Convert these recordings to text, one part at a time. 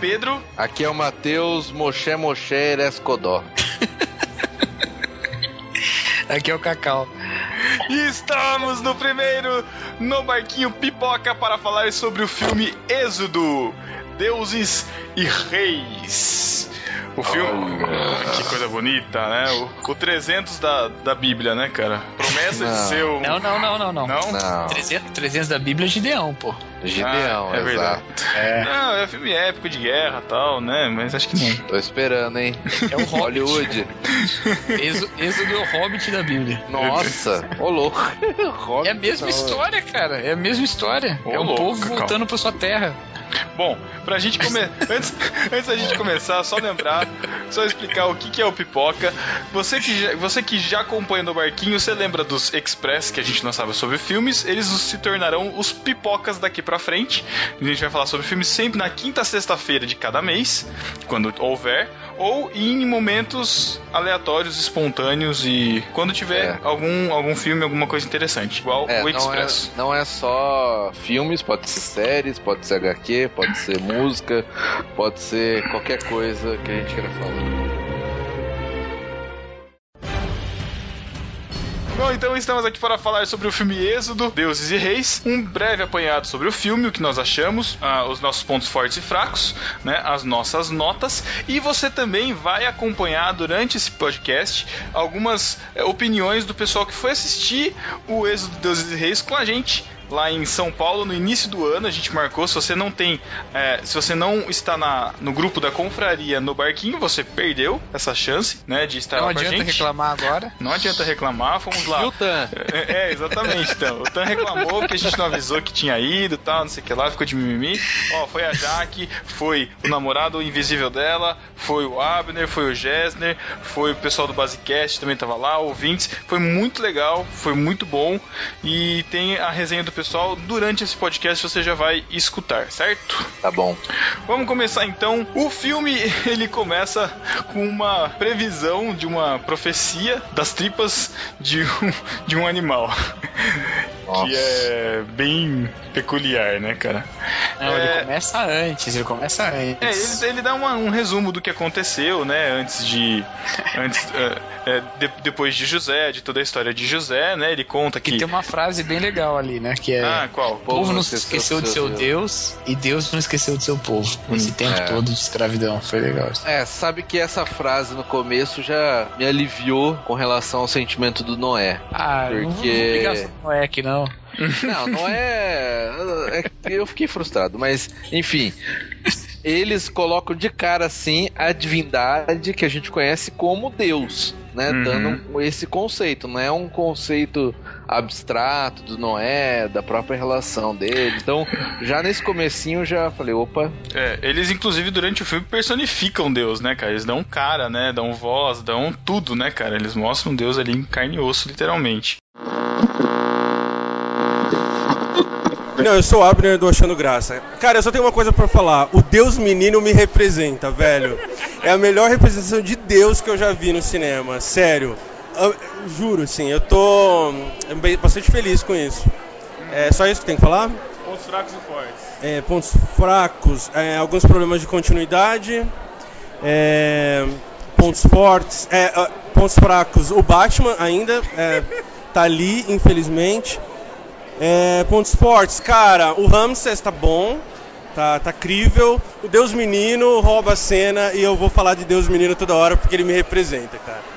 Pedro. Aqui é o Matheus Moshe Moshe Erescodó. Aqui é o Cacau. E estamos no primeiro no barquinho pipoca para falar sobre o filme Êxodo, Deuses e Reis. O filme. Que coisa bonita, né? O, o 300 da, da Bíblia, né, cara? Promessa Não. de ser o. Não, não, não, não, não. Não? Não, 300, 300 da Bíblia é Gideão, pô. Gideão, Ah, é verdade. exato. Não, é filme épico de guerra e tal, né? Mas acho que não. Tô esperando, hein? É o Hobbit. Hollywood. Êxodo, é o Hobbit da Bíblia. Nossa, ô louco. É a mesma história, cara. É a mesma história. Ô, é um louco, povo voltando pra sua terra. Bom, pra gente começar. antes, antes da gente começar, só lembrar, só explicar o que, que é o pipoca. Você que, já, você que já acompanha no barquinho, você lembra dos Express que a gente lançava sobre filmes? Eles se tornarão os pipocas daqui pra frente. A gente vai falar sobre filmes sempre na quinta sexta-feira de cada mês, quando houver, ou em momentos aleatórios, espontâneos e quando tiver É. algum, algum filme, alguma coisa interessante, igual É, o não é, Express. não é só filmes, pode ser séries, pode ser HQ, pode ser música, pode ser qualquer coisa que a gente queira falar. Bom, então estamos aqui para falar sobre o filme Êxodo, Deuses e Reis, um breve apanhado sobre o filme, o que nós achamos, ah, os nossos pontos fortes e fracos, né, as nossas notas, e você também vai acompanhar durante esse podcast algumas eh, opiniões do pessoal que foi assistir o Êxodo, Deuses e Reis com a gente lá em São Paulo no início do ano. A gente marcou. Se você não tem, eh, se você não está na, no grupo da confraria no barquinho, você perdeu essa chance, né, de estar Não lá com a adianta gente. reclamar agora. Não adianta reclamar, fomos lá. E o Tan? É, é, exatamente, então. O Tan reclamou que a gente não avisou que tinha ido e tal, não sei o que lá, ficou de mimimi. Ó, foi a Jaque, foi o namorado invisível dela, foi o Abner, foi o Gessner, foi o pessoal do Basecast também tava lá, ouvintes. Foi muito legal, foi muito bom. E tem a resenha do pessoal durante esse podcast, você já vai escutar, certo? Tá bom. Vamos começar então. O filme ele começa com uma previsão de uma profecia das tripas de um, de um animal. Nossa. Que é bem peculiar, né, cara? Não, É. ele começa antes, ele começa É, antes. ele, ele dá uma- um resumo do que aconteceu, né, antes de. Antes, é, é, de- depois de José, de toda a história de José, né? Ele conta que. E tem uma frase bem legal ali, né? Que é. Ah, qual? o povo não se esqueceu de seu Deus e Deus não esqueceu de seu povo. Esse tempo é. todo de escravidão. Foi legal. É, sabe que essa frase no começo já me aliviou com relação ao sentimento do Noé. Ah, não Porque- brigar sobre o Noé aqui não. Não, não é. é que eu fiquei frustrado, mas enfim. Eles colocam de cara assim a divindade que a gente conhece como Deus, né? Uhum. Dando esse conceito, não é um conceito abstrato do Noé, da própria relação dele. Então, já nesse comecinho eu já falei, opa, É, eles, inclusive, durante o filme personificam Deus, né, cara? Eles dão cara, né? Dão voz, dão tudo, né, cara? Eles mostram Deus ali em carne e osso, literalmente. Não, eu sou o Abner do Achando Graça. Cara, eu só tenho uma coisa pra falar. O Deus menino me representa, velho. É a melhor representação de Deus que eu já vi no cinema. Sério. Eu- juro, assim, eu tô hum, bastante feliz com isso. É só isso que tem que falar? Pontos fracos e fortes. É, pontos fracos, é, alguns problemas de continuidade. é, pontos fortes, é, ah, pontos fracos. O Batman ainda é, tá ali, infelizmente. É, pontos fortes, cara, o Ramses tá bom, tá, tá crível. O Deus Menino rouba a cena e eu vou falar de Deus Menino toda hora porque ele me representa, cara.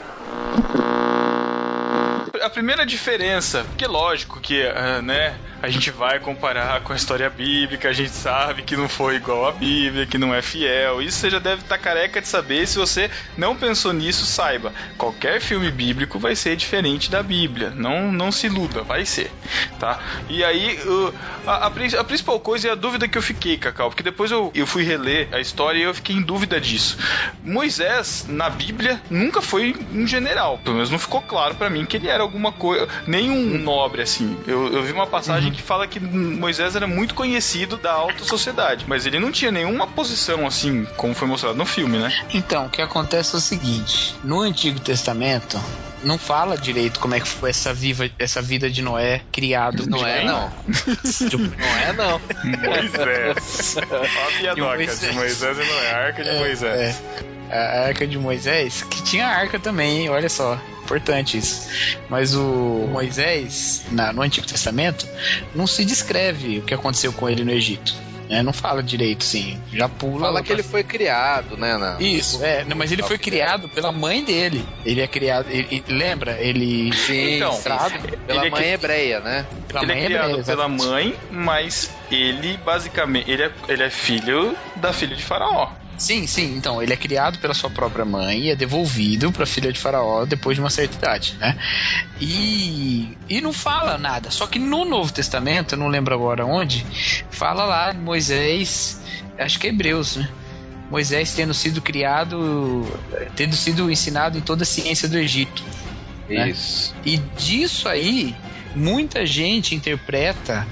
A primeira diferença, porque lógico que, ah, né, a gente vai comparar com a história bíblica, a gente sabe que não foi igual à Bíblia, que não é fiel. Isso você já deve estar careca de saber. Se você não pensou nisso, saiba. Qualquer filme bíblico vai ser diferente da Bíblia. Não, não se iluda, vai ser. Tá? E aí, a, a a principal coisa é a dúvida que eu fiquei, Cacau, porque depois eu, eu fui reler a história e eu fiquei em dúvida disso. Moisés, na Bíblia, nunca foi um general. Pelo menos não ficou claro pra mim que ele era alguma coisa, nem um nobre assim. Eu, eu vi uma passagem gente fala que Moisés era muito conhecido da alta sociedade, mas ele não tinha nenhuma posição assim, como foi mostrado no filme, né? Então, o que acontece é o seguinte: no Antigo Testamento, não fala direito como é que foi essa, viva, essa vida de Noé criado. Não é, não. não é, não. Moisés. Olha a piadoca de Moisés. de Moisés e Noé, a arca de é, Moisés. É. A arca de Moisés, que tinha arca também, hein? olha só importante isso. Mas o Moisés, na, no Antigo Testamento, não se descreve o que aconteceu com ele no Egito. É, não fala direito, sim. Já pula. Fala que ele foi criado, né? Na... Isso, é. Não, mas ele foi criado pela mãe dele. Ele é criado. Ele, lembra? Ele. Sim, então, sim, sim. Pela ele mãe é hebreia, né? Pela ele é mãe é criado hebreia, pela mãe, mas ele basicamente. Ele é, ele é filho da filha de Faraó. Sim, sim. Então, ele é criado pela sua própria mãe e é devolvido para a filha de Faraó depois de uma certa idade, né? E, e não fala nada. Só que no Novo Testamento, eu não lembro agora onde, fala lá Moisés, acho que é Hebreus, né? Moisés tendo sido criado, tendo sido ensinado em toda a ciência do Egito. Né? Isso. Né? E disso aí, muita gente interpreta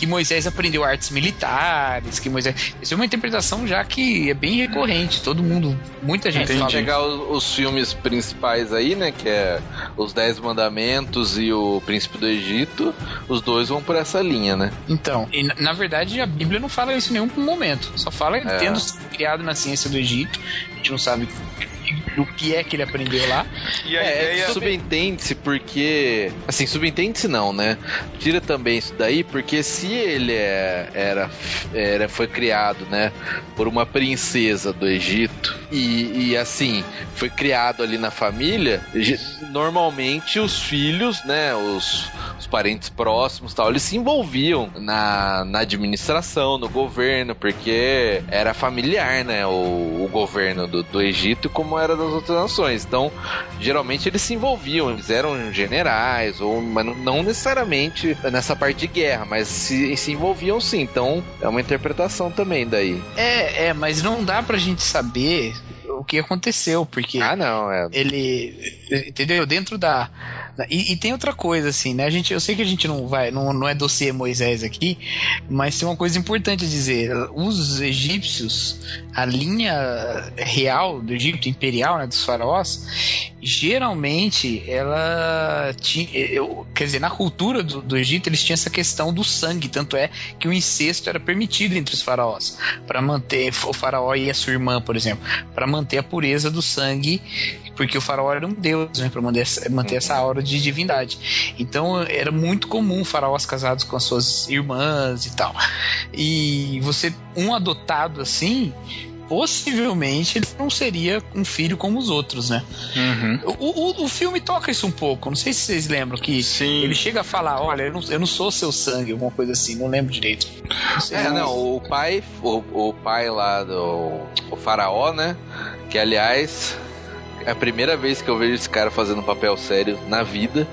que Moisés aprendeu artes militares, que Moisés. Isso é uma interpretação já que é bem recorrente. Todo mundo, muita gente Tem que chegar os, os, filmes principais aí, né? Que é Os Dez Mandamentos e O Príncipe do Egito. Os dois vão por essa linha, né? Então, e, na verdade a Bíblia não fala isso em nenhum momento. Só fala é. tendo sido criado na ciência do Egito. A gente não sabe do que é que ele aprendeu lá. E a é, ideia... subentende-se porque. Assim, subentende-se não, né? Tira também isso daí, porque se ele é, era, era, foi criado, né, por uma princesa do Egito e, e assim, foi criado ali na família, normalmente os filhos, né, os, os parentes próximos tal, eles se envolviam na, na administração, no governo, porque era familiar, né, o, o governo do, do Egito como era das outras nações. Então, geralmente eles se envolviam, eles eram generais, ou mas não necessariamente nessa parte de guerra, mas se, se envolviam sim. Então, é uma interpretação também daí. É, é, mas não dá pra gente saber o que aconteceu, porque ah, não, é. ele entendeu dentro da e, e, tem outra coisa assim, né? A gente, eu sei que a gente não vai, não, não é dossiê Moisés aqui, mas tem uma coisa importante a dizer. Os egípcios, a linha real do Egito imperial, né, dos faraós, geralmente ela tinha, eu, quer dizer, na cultura do, do Egito eles tinham essa questão do sangue, tanto é que o incesto era permitido entre os faraós para manter o faraó e a sua irmã, por exemplo, para manter a pureza do sangue, porque o faraó era um deus, né, para manter, manter essa aura de divindade. Então era muito comum faraós casados com as suas irmãs e tal. E você um adotado assim, possivelmente ele não seria um filho como os outros, né? Uhum. O, o, o, filme toca isso um pouco. Não sei se vocês lembram que Sim. ele chega a falar: olha, eu não, eu não sou seu sangue, alguma coisa assim. Não lembro direito. Não é, não. O pai, o, o pai lá do o faraó, né? Que aliás é a primeira vez que eu vejo esse cara fazendo um papel sério na vida.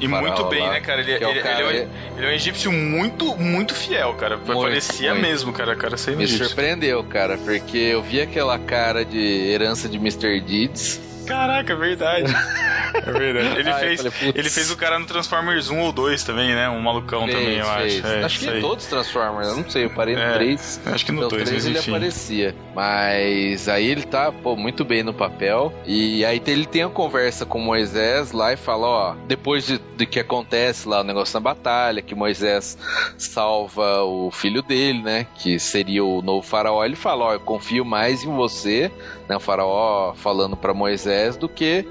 e muito bem, lá, né, cara? Ele, é ele, cara ele, é um, ele, é um, egípcio muito, muito fiel, cara. Muito, Parecia muito. mesmo, cara. cara Me egípcio. surpreendeu, cara, porque eu vi aquela cara de herança de Mr. Deeds Caraca, é verdade. É verdade. Ele, fez, falei, ele fez o cara no Transformers 1 ou 2 também, né? Um malucão fez, também, eu fez. acho. É, acho que em todos Transformers, eu não sei, eu parei no é, 3. Acho que no 2, 3 ele aparecia. Mas aí ele tá, pô, muito bem no papel. E aí ele tem a conversa com Moisés lá e fala, ó, depois de, de que acontece lá o negócio na batalha, que Moisés salva o filho dele, né? Que seria o novo faraó, ele fala, ó, eu confio mais em você, né? O faraó falando para Moisés do que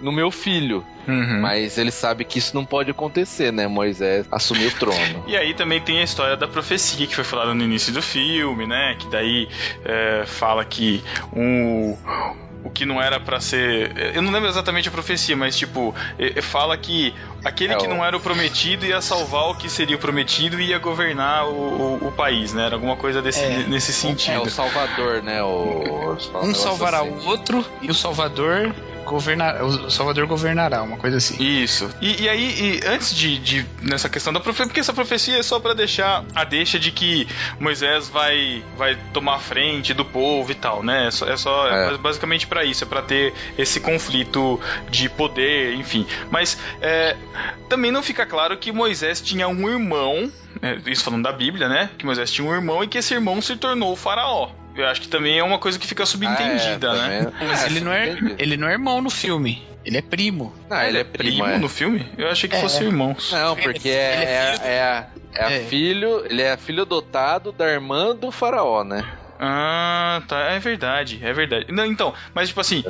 no meu filho. Uhum. Mas ele sabe que isso não pode acontecer, né? Moisés assumir o trono. E aí também tem a história da profecia que foi falada no início do filme, né? Que daí é, fala que um o que não era para ser. Eu não lembro exatamente a profecia, mas tipo, fala que aquele é que o... não era o prometido ia salvar o que seria o prometido e ia governar o, o, o país, né? Era alguma coisa desse, é. nesse sentido. É o Salvador, né? O... Um salvará assim. o outro e o Salvador governará, o Salvador governará, uma coisa assim. Isso. E, e aí, e antes de, de, nessa questão da profecia, porque essa profecia é só para deixar a deixa de que Moisés vai, vai tomar frente do povo e tal, né? É só, é, só, é. basicamente para isso, é para ter esse conflito de poder, enfim. Mas é, também não fica claro que Moisés tinha um irmão, né, isso falando da Bíblia, né? Que Moisés tinha um irmão e que esse irmão se tornou o faraó. Eu acho que também é uma coisa que fica subentendida, ah, é, né? Mas é, ele, não é, ele não é irmão no filme. Ele é primo. Ah, ele é primo, primo no filme? Eu achei que é. fosse irmão. Não, porque é, é, é, é, filho, ele é filho adotado da irmã do faraó, né? Ah, tá. É verdade, é verdade. Não, então, mas tipo assim,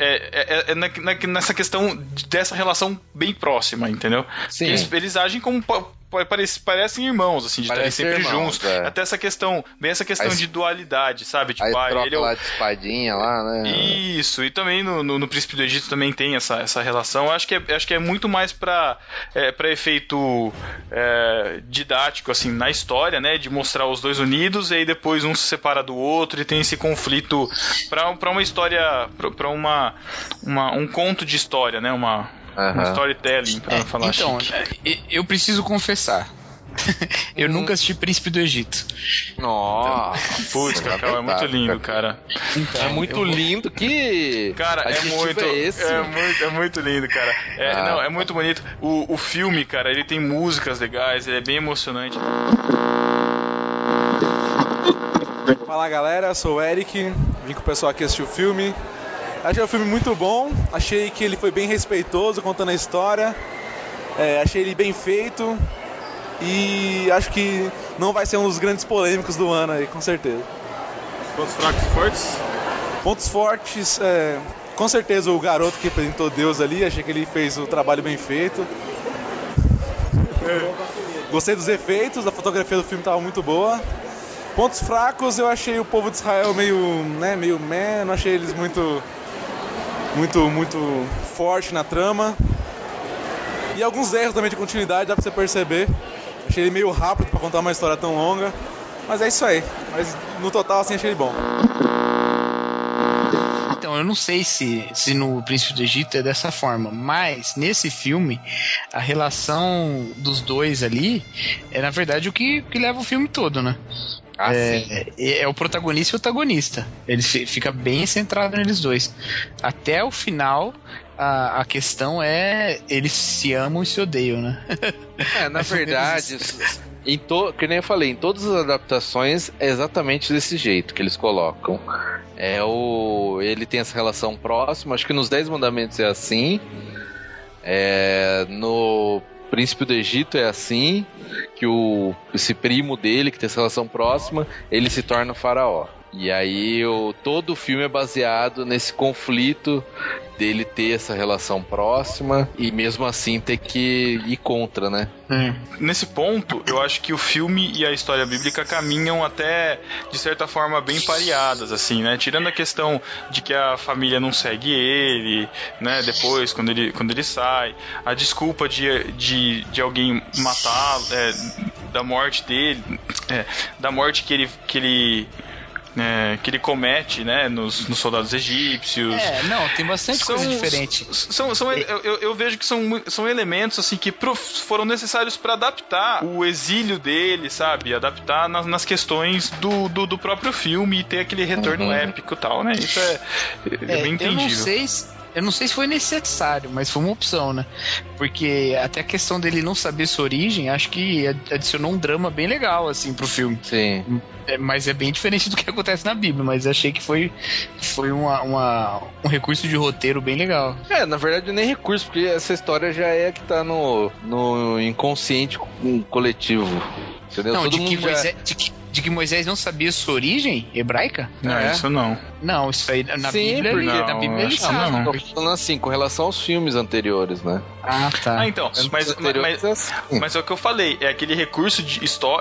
é, é, é, é na, na, nessa questão dessa relação bem próxima, entendeu? Sim. Eles, eles agem como parece, parecem irmãos, assim, de estarem sempre irmãos, juntos. É. Até essa questão, bem essa questão de dualidade, sabe? Tipo, ah, ele é o... lá de espadinha lá, né? Isso, e também no, no, no, Príncipe do Egito também tem essa, essa relação. Eu acho que é, acho que é muito mais pra, é, pra efeito é, didático, assim, na história, né? De mostrar os dois unidos e aí depois um se separa do outro e tem esse conflito pra, pra uma história, pra, pra uma, uma, um conto de história, né? Uma Uhum. Um storytelling, pra é, falar Então, chique. eu preciso confessar. eu hum. nunca assisti Príncipe do Egito. Nossa, putz, Cacau, é muito lindo, cara. Então, é muito lindo que. Cara, é muito, é, é, muito. É muito lindo, cara. É, ah. Não, é muito bonito. O, o filme, cara, ele tem músicas legais, ele é bem emocionante. Fala galera, eu sou o Eric, vim com o pessoal aqui assistir o filme. Achei o filme muito bom, achei que ele foi bem respeitoso contando a história, é, achei ele bem feito e acho que não vai ser um dos grandes polêmicos do ano aí, com certeza. Pontos fracos e fortes? Pontos fortes, é, com certeza o garoto que apresentou Deus ali, achei que ele fez o trabalho bem feito. Gostei dos efeitos, a fotografia do filme estava muito boa. Pontos fracos, eu achei o povo de Israel meio, né, meio meh, não achei eles muito muito, muito forte na trama. E alguns erros também de continuidade, dá pra você perceber. Achei ele meio rápido para contar uma história tão longa. Mas é isso aí. Mas no total, assim, achei ele bom. Então, eu não sei se, se no Príncipe do Egito é dessa forma, mas nesse filme, a relação dos dois ali é, na verdade, o que, que leva o filme todo, né? Ah, é, é, é, o protagonista e o antagonista. Ele fica bem centrado neles dois. Até o final, a, a questão é eles se amam e se odeiam, né? É, na verdade, em to, que nem eu falei, em todas as adaptações é exatamente desse jeito que eles colocam. É o ele tem essa relação próxima, acho que nos Dez Mandamentos é assim. É, no Príncipe do Egito é assim, que o esse primo dele, que tem essa relação próxima, ele se torna faraó. E aí o, todo o filme é baseado nesse conflito dele ter essa relação próxima e mesmo assim ter que ir contra, né? É. Nesse ponto, eu acho que o filme e a história bíblica caminham até de certa forma bem pareadas, assim, né? Tirando a questão de que a família não segue ele, né? Depois, quando ele, quando ele sai, a desculpa de, de, de alguém matar, é, da morte dele, é, da morte que ele, que ele é, que ele comete, né, nos, nos, soldados egípcios. É, não, tem bastante são, coisa diferente. São, são, eu, eu, vejo que são, são elementos assim que foram necessários para adaptar o exílio dele, sabe? Adaptar nas, nas questões do, do, do, próprio filme e ter aquele retorno uhum. épico e tal, né? Isso é, é, é bem entendível. Eu não sei eu não sei se foi necessário, mas foi uma opção, né? Porque até a questão dele não saber sua origem, acho que adicionou um drama bem legal, assim, pro filme. Sim. É, mas é bem diferente do que acontece na Bíblia, mas achei que foi, foi uma, uma, um recurso de roteiro bem legal. É, na verdade nem recurso, porque essa história já é que tá no, no inconsciente coletivo. Entendeu? Não, de que, Moisés, de, que, de que, Moisés, não sabia sua origem hebraica? Não, é. isso não. Não, isso aí na Sim, Bíblia, porque, não, na Bíblia ele sabe. Não. Tô falando assim, com relação aos filmes anteriores, né? Ah, tá. Ah, então, mas, mas, é assim. mas, é o que eu falei, é aquele recurso de,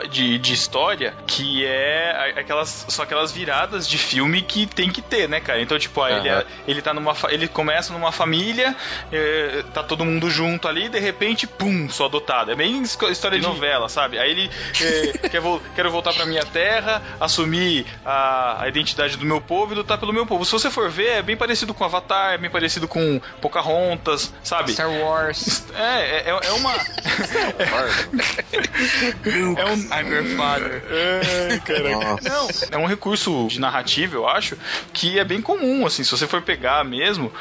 de, de história que é aquelas, são aquelas viradas de filme que tem que ter, né, cara? Então, tipo, ele, é, ele tá numa. Ele começa numa família, é, tá todo mundo junto ali, de repente, pum, sou adotado. É bem história de novela, sabe? Aí ele é, vo quero voltar pra minha terra, assumir a, a identidade do meu povo e lutar pelo meu povo. Se você for ver, é bem parecido com Avatar, é bem parecido com Pocahontas, sabe? Star Wars. É, é, é uma. é um. I'm your father. É, caraca. Não, é um recurso de narrativa, eu acho, que é bem comum, assim, se você for pegar mesmo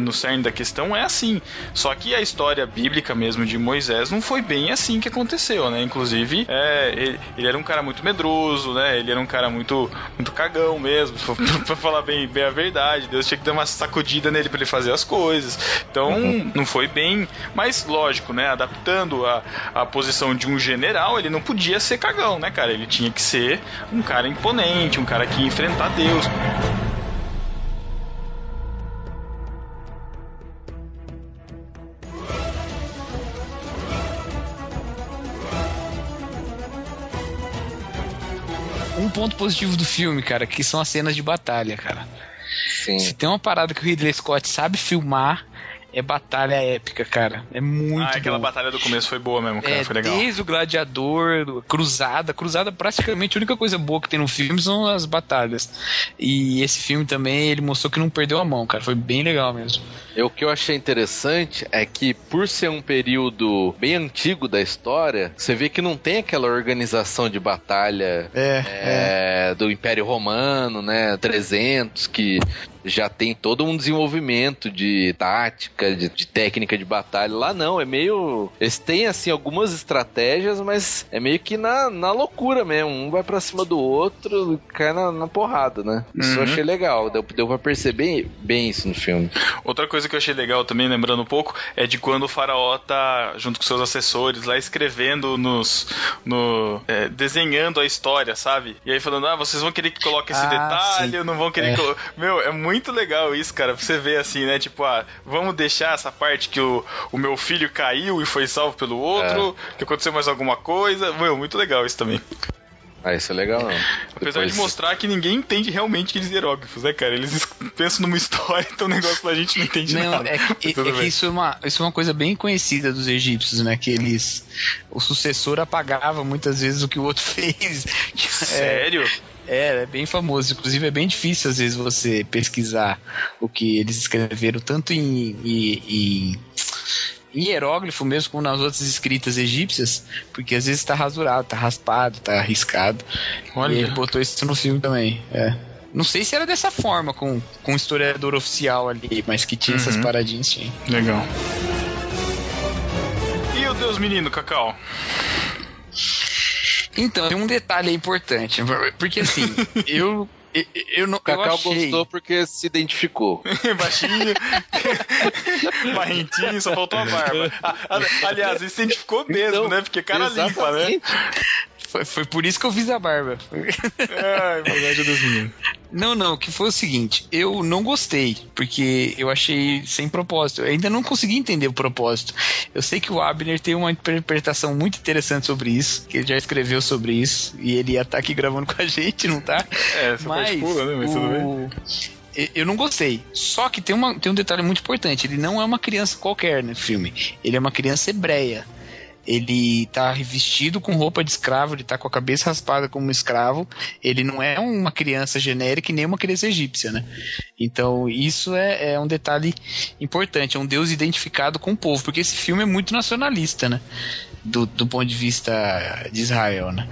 no cerne da questão, é assim. Só que a história bíblica mesmo de Moisés não foi bem assim que aconteceu, né? Inclusive, é, ele, ele, era um cara muito medroso, né? Ele era um cara muito, muito cagão mesmo, pra falar bem, bem a verdade. Deus tinha que dar uma sacudida nele para ele fazer as coisas. Então, uhum. não foi bem. Mas, lógico, né? Adaptando a, a posição de um general, ele não podia ser cagão, né, cara? Ele tinha que ser um cara imponente, um cara que ia enfrentar Deus. Ponto positivo do filme, cara, que são as cenas de batalha, cara. Sim. Se tem uma parada que o Ridley Scott sabe filmar, é batalha épica, cara. É muito Ah, aquela bom. batalha do começo foi boa mesmo, cara. É, foi legal. Desde o Gladiador, Cruzada. Cruzada, praticamente, a única coisa boa que tem no filme são as batalhas. E esse filme também, ele mostrou que não perdeu a mão, cara. Foi bem legal mesmo. o que eu achei interessante é que, por ser um período bem antigo da história, você vê que não tem aquela organização de batalha é, é, é. do Império Romano, né? 300, que já tem todo um desenvolvimento de tática, de, de, técnica de batalha. Lá não, é meio. Eles têm, assim, algumas estratégias, mas é meio que na, na loucura mesmo. Um vai pra cima do outro e cai na, na porrada, né? Isso uhum. eu achei legal. Deu, deu pra perceber bem isso no filme. Outra coisa que eu achei legal também, lembrando um pouco, é de quando o faraó tá junto com seus assessores lá escrevendo nos. No, é, desenhando a história, sabe? E aí falando, ah, vocês vão querer que coloque esse ah, detalhe, ou não vão querer é. que. Meu, é muito muito legal isso, cara, pra você ver assim, né? Tipo, ah, vamos deixar essa parte que o, o meu filho caiu e foi salvo pelo outro, é. que aconteceu mais alguma coisa. Meu, muito legal isso também. Ah, isso é legal, não. Apesar Depois... de mostrar que ninguém entende realmente aqueles hieróglifos, né, cara? Eles pensam numa história, então o negócio a gente não entende não, nada. É, que, é que isso, é uma, isso é uma coisa bem conhecida dos egípcios, né? Que eles. O sucessor apagava muitas vezes o que o outro fez. Sério? É, é, é bem famoso. Inclusive é bem difícil às vezes você pesquisar o que eles escreveram, tanto em, em, em em hieróglifo mesmo, como nas outras escritas egípcias, porque às vezes tá rasurado, tá raspado, tá arriscado. Olha. E ele botou isso no filme também. É. Não sei se era dessa forma, com, com o historiador oficial ali, mas que tinha uhum. essas paradinhas, sim. Legal. E o Deus Menino, Cacau? Então, tem um detalhe importante, porque assim, eu eu, eu não, Cacau eu gostou porque se identificou. Baixinho, barrentinho, só faltou a barba. aliás, ele se identificou mesmo, então, né? Porque cara limpa, né? Foi, foi por isso que eu fiz a barba. Ai, verdade dos meninos. Não, não, que foi o seguinte, eu não gostei, porque eu achei sem propósito. Eu ainda não consegui entender o propósito. Eu sei que o Abner tem uma interpretação muito interessante sobre isso, que ele já escreveu sobre isso, e ele ia estar aqui gravando com a gente, não tá? É, você Mas, pula, né? Mas o... tudo bem. Eu não gostei. Só que tem, uma, tem um detalhe muito importante. Ele não é uma criança qualquer no filme. Ele é uma criança hebreia ele tá revestido com roupa de escravo, ele tá com a cabeça raspada como um escravo, ele não é uma criança genérica e nem uma criança egípcia, né? Então isso é, é, um detalhe importante, é um Deus identificado com o povo, porque esse filme é muito nacionalista, né? Do, do ponto de vista de Israel, né?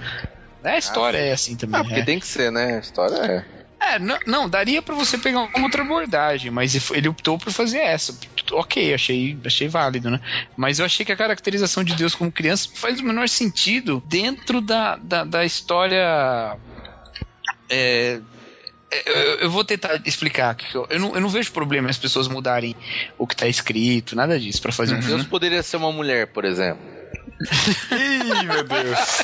A história ah, é assim também. Ah, porque é. tem que ser, né? A história é. É, não, não, daria para você pegar uma outra abordagem, mas ele optou por fazer essa. Ok, achei, achei válido, né? Mas eu achei que a caracterização de Deus como criança faz o menor sentido dentro da, da, da história. É, eu, eu, vou tentar explicar. Eu não, eu não vejo problema as pessoas mudarem o que está escrito, nada disso, para fazer uhum. um filme. Deus poderia ser uma mulher, por exemplo. Ih, meu Deus.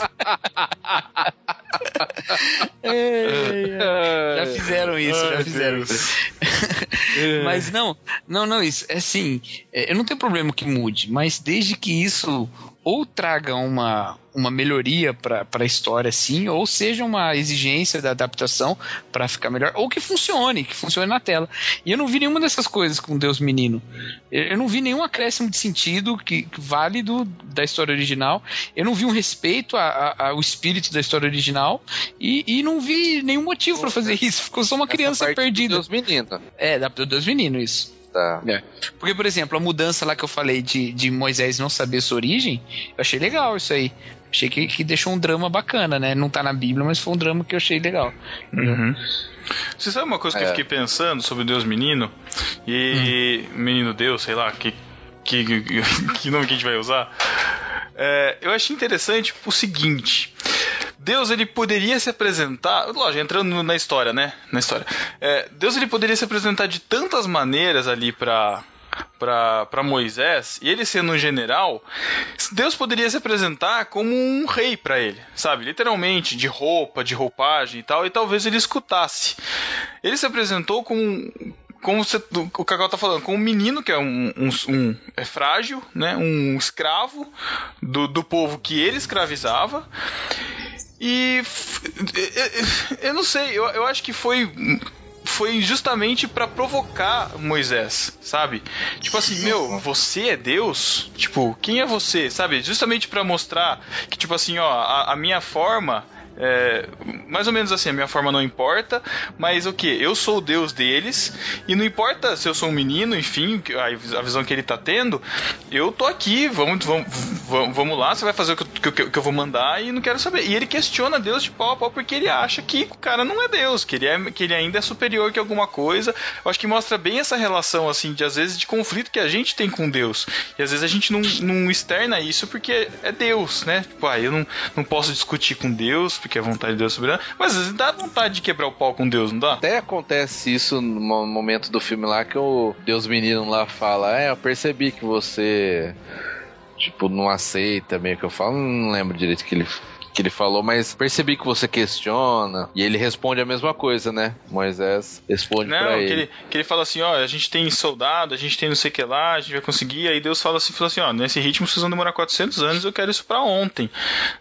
já fizeram isso, já fizeram isso. Mas não, Não, não, isso é assim. É, eu não tenho problema que mude, mas desde que isso ou traga uma, uma melhoria para a história, sim, ou seja uma exigência da adaptação para ficar melhor, ou que funcione, que funcione na tela. E eu não vi nenhuma dessas coisas com Deus Menino. Eu não vi nenhum acréscimo de sentido que, que válido da história original. Eu não vi um respeito a, a, ao espírito da história original e, e não vi nenhum motivo para fazer isso. Ficou só uma criança perdida. Deus Menino. É, da Deus Menino, isso. Tá. É. Porque, por exemplo, a mudança lá que eu falei de, de Moisés não saber sua origem, eu achei legal isso aí. Achei que, que deixou um drama bacana, né? Não tá na Bíblia, mas foi um drama que eu achei legal. Uhum. Você sabe uma coisa que É. eu fiquei pensando sobre Deus Menino? E. Menino Deus, sei lá, que, que, que nome que a gente vai usar? É, eu achei interessante o seguinte. Deus ele poderia se apresentar, lógico, entrando na história, né? Na história. É, Deus ele poderia se apresentar de tantas maneiras ali para para Moisés, e ele sendo um general, Deus poderia se apresentar como um rei para ele, sabe? Literalmente, de roupa, de roupagem e tal, e talvez ele escutasse. Ele se apresentou como como você, o Cacau tá falando, com um menino que é um, um, um- é frágil, né? Um escravo do, do povo que ele escravizava. E eu- não sei, eu, eu acho que foi foi justamente pra provocar Moisés, sabe? Tipo assim, meu, você é Deus? Tipo, quem é você? Sabe? Justamente pra mostrar que tipo assim, ó, a, a minha forma é, mais ou menos assim, a minha forma não importa, mas o que? Eu sou o Deus deles, e não importa se eu sou um menino, enfim, a visão que ele tá tendo, eu tô aqui, vamos, vamos, vamos- lá, você vai fazer o que eu, que que eu vou mandar e não quero saber. E ele questiona Deus de pau a pau porque ele acha que o cara não é Deus, que ele, é, que ele ainda é superior que alguma coisa. Eu acho que mostra bem essa relação, assim, de às vezes de conflito que a gente tem com Deus. E às vezes a gente não, não externa isso porque é Deus, né? Tipo, ah, eu não, não posso discutir com Deus porque é vontade de Deus soberana, mas às vezes dá vontade de quebrar o pau com Deus, não dá? Até acontece isso no mo- momento do filme lá que o Deus Menino lá fala: É, eu percebi que você, tipo, não aceita meio que eu falo. Não lembro direito que ele, que ele falou, mas percebi que você questiona. E ele responde a mesma coisa, né? Moisés responde Não, pra que ele. ele, que ele fala assim, ó, a gente tem soldado, a gente tem não sei o que lá, a gente vai conseguir, aí Deus fala assim, fala assim, ó, nesse ritmo vocês vão demorar 400 anos, eu quero isso pra ontem,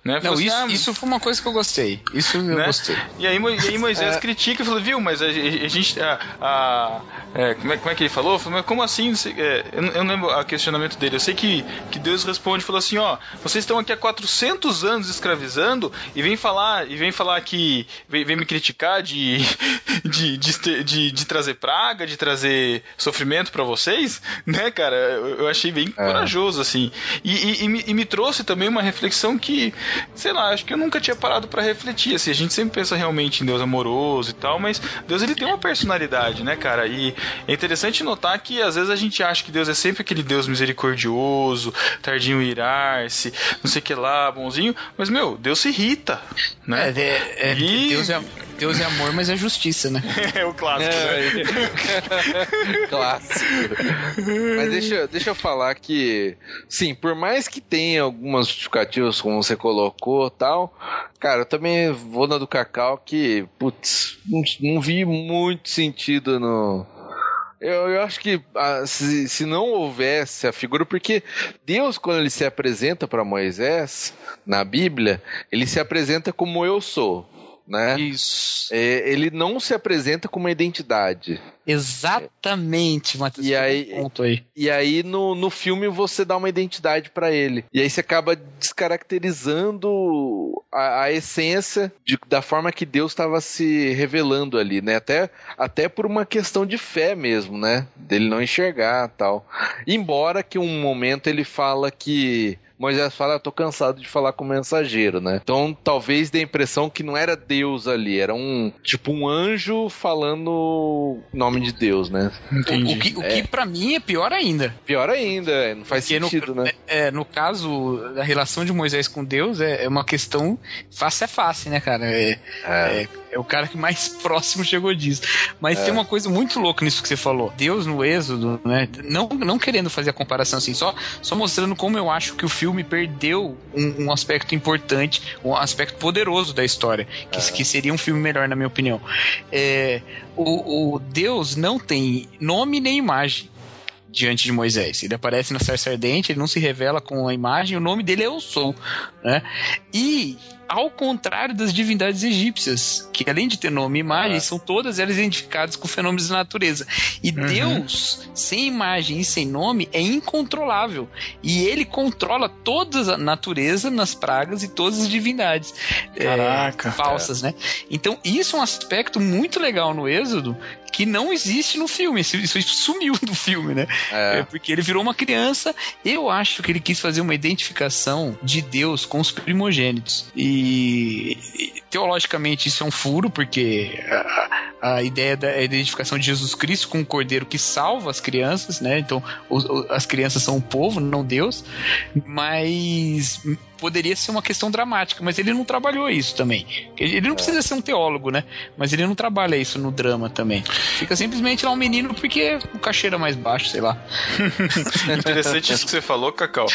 né? Não, assim, isso, "Ah, isso foi uma coisa que eu gostei. Isso eu né? gostei. E aí, e aí Moisés É. critica e fala, viu, mas a, a- a gente. A, a- é, como, é, como é que ele falou? Mas como assim? É, eu, não- eu não lembro o questionamento dele. Eu sei que, que Deus responde falou assim: ó, vocês estão aqui há 400 anos escravizando e vem falar, e vem falar que. Vem, vem me criticar de, de, de, de, de trazer praga, de trazer sofrimento pra vocês, né, cara? Eu, eu achei bem É. corajoso, assim. E, e- e me, e me trouxe também uma reflexão que, sei lá, acho que eu nunca tinha parado pra refletir. Assim, a gente sempre pensa realmente em Deus amoroso e tal, mas Deus ele tem uma personalidade, né, cara? E é interessante notar que às vezes a gente acha que Deus é sempre aquele Deus misericordioso, tardinho irar-se, não sei o que lá, bonzinho, mas meu, Deus se irrita, né? É, é, é, E- Deus, é, Deus é amor, mas é justiça, né? É, o clássico, né? É, clássico. Mas deixa, deixa eu falar que, sim, por mais que tenha algumas justificativas, como você colocou tal, cara, eu também vou na do Cacau que, putz, não, não vi muito sentido no. Eu, eu acho que ah, se, se não houvesse a figura, porque Deus, quando ele se apresenta para Moisés na Bíblia, ele se apresenta como eu sou, né? Isso. É, ele não se apresenta com uma identidade. Exatamente, Matheus. E aí- ponto aí. E aí no, no filme você dá uma identidade pra ele. E aí você acaba descaracterizando a, a essência de- da forma que Deus estava se revelando ali, né? Até, até por uma questão de fé mesmo, né? Dele não enxergar tal. Embora que um momento ele fala que Moisés fala, eu tô cansado de falar com o mensageiro, né? Então talvez dê a impressão que não era Deus ali, era um tipo um anjo falando nome de Deus, né? Entendi. O, que, o É. que pra mim é pior ainda. Pior ainda, não faz Porque no- sentido, né? É, no caso da relação de Moisés com Deus, é, é uma questão face a face, né, cara? É, é, é o cara que mais próximo chegou disso. Mas É. tem uma coisa muito louca nisso que você falou. Deus no Êxodo, né? Não, não querendo fazer a comparação assim, só, só mostrando como eu acho que o filme perdeu um, um aspecto importante, um aspecto poderoso da história, que, que seria um filme melhor, na minha opinião. É, o, o Deus não tem nome nem imagem. Diante de Moisés. Ele aparece na sarça ardente, ele não se revela com a imagem, o nome dele é Eu Sou. Né? E ao contrário das divindades egípcias, que além de ter nome e imagem, ah. são todas elas identificadas com fenômenos da natureza. E uhum. Deus, sem imagem e sem nome, é incontrolável. E ele controla toda a natureza nas pragas e todas as divindades Caraca, é, falsas, né? Então, isso é um aspecto muito legal no Êxodo que não existe no filme. Isso sumiu do filme, né? É. é. Porque ele virou uma criança. Eu acho que ele quis fazer uma identificação de Deus com os primogênitos. E, e teologicamente isso é um furo, porque a, a ideia da identificação de Jesus Cristo com o cordeiro que salva as crianças, né? Então os, as crianças são o povo, não Deus. Mas poderia ser uma questão dramática, mas ele não trabalhou isso também. Ele não precisa ser um teólogo, né? Mas ele não trabalha isso no drama também. Fica simplesmente lá um menino porque o cachê era mais baixo, sei lá. Interessante isso que você falou, Cacau,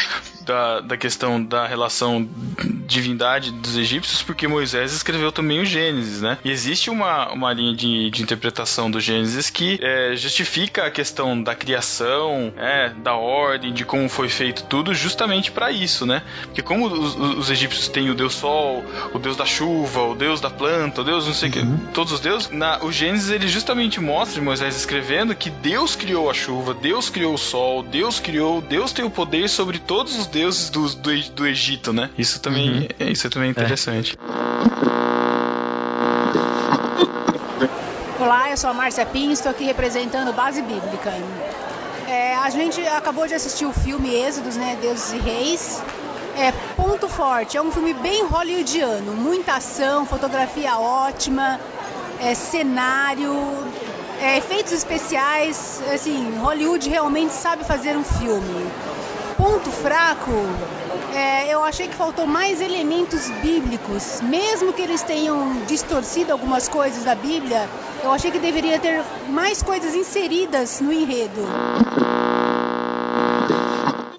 da, da questão da relação divindade dos egípcios, porque Moisés escreveu também o Gênesis, né? E existe uma, uma linha de, de interpretação do Gênesis que é, justifica a questão da criação, é, da ordem, de como foi feito tudo, justamente para isso, né? Porque como os, os, egípcios têm o deus sol, o deus da chuva, o deus da planta, o deus não sei o uhum. que, todos os deuses, na, o Gênesis ele justamente mostra Moisés escrevendo que Deus criou a chuva, Deus criou o sol, Deus criou, Deus tem o poder sobre todos os deuses do, do, do Egito, né? Isso também, uhum. é, isso também é interessante. Olá, eu sou a Márcia Pinho, estou aqui representando Base Bíblica. É, a gente acabou de assistir o filme Êxodos, né, Deuses e Reis, é ponto forte. É um filme bem hollywoodiano, muita ação, fotografia ótima, é, cenário, é, efeitos especiais. Assim, Hollywood realmente sabe fazer um filme. Ponto fraco, é, eu achei que faltou mais elementos bíblicos, mesmo que eles tenham distorcido algumas coisas da Bíblia. Eu achei que deveria ter mais coisas inseridas no enredo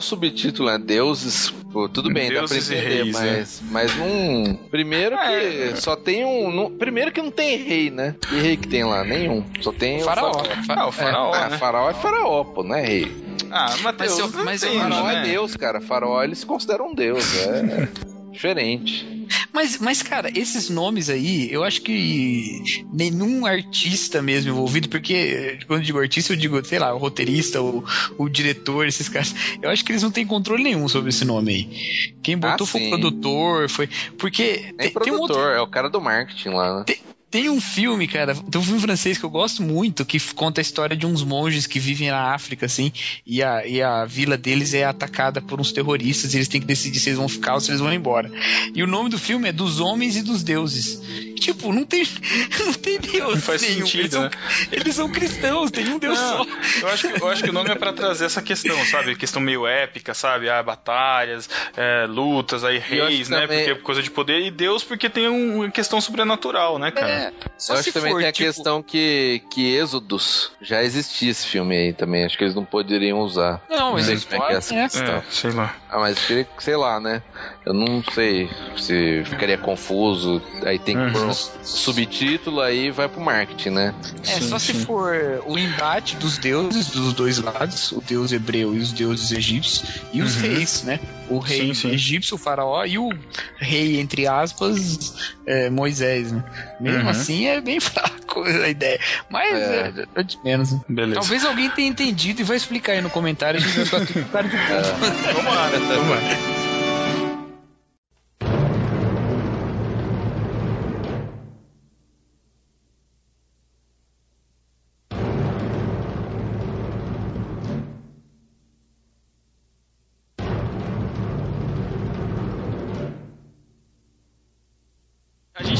subtítulo é Deuses, pô, tudo bem, Deuses dá pra entender, reis, mas, né? mas um. Primeiro que é. só tem um. primeiro que não tem rei, né? Que rei que tem lá? Nenhum. Só tem o faraó. O faraó, ah, o faraó, é, né? faraó é faraó, pô, não é rei. Ah, Mateus, mas, mas tem, faraó é né? é Deus, cara. Faraó eles se consideram um Deus. É diferente. Mas, mas, cara, esses nomes aí, eu acho que nenhum artista mesmo envolvido, porque quando eu digo artista, eu digo, sei lá, o roteirista, o, o diretor, esses caras, eu acho que eles não têm controle nenhum sobre esse nome aí. Quem botou ah, foi o produtor, foi. Porque. Nem tem, produtor, tem um outro... é o cara do marketing lá, né? Tem, tem um filme, cara, tem um filme francês que eu gosto muito, que conta a história de uns monges que vivem na África, assim, e a, e a vila deles é atacada por uns terroristas e eles têm que decidir se eles vão ficar ou se eles vão embora. E o nome do filme é Dos Homens e dos Deuses. Tipo, não tem, não tem Deus. Não faz nenhum. sentido, eles são, né? eles são cristãos, tem um Deus não, só. Eu acho, que, eu acho que o nome é para trazer essa questão, sabe? Questão meio épica, sabe? Ah, batalhas, é, lutas, aí reis, né? Também... Porque é coisa de poder, e Deus porque tem uma questão sobrenatural, né, cara? É, só eu acho também tem a tipo... questão que, que Êxodos já existia esse filme aí também. Acho que eles não poderiam usar. Não, não sei como é que é essa questão. É, sei lá. Ah, mas sei lá, né? Eu não sei se ficaria confuso. Aí tem que uhum. pôr um subtítulo, aí vai pro marketing, né? É, sim, só sim. se for o embate dos deuses dos dois lados, o deus hebreu e os deuses egípcios, e os uhum. reis, né? O rei sim, egípcio, o faraó, e o rei, entre aspas, é, Moisés, né? Mesmo uhum. assim, é bem fraco a ideia. Mas é, é, é de menos. Né? Beleza. Talvez alguém tenha entendido e vai explicar aí no comentário. A gente vai ficar tudo cara de ponto. Tomara, tomara.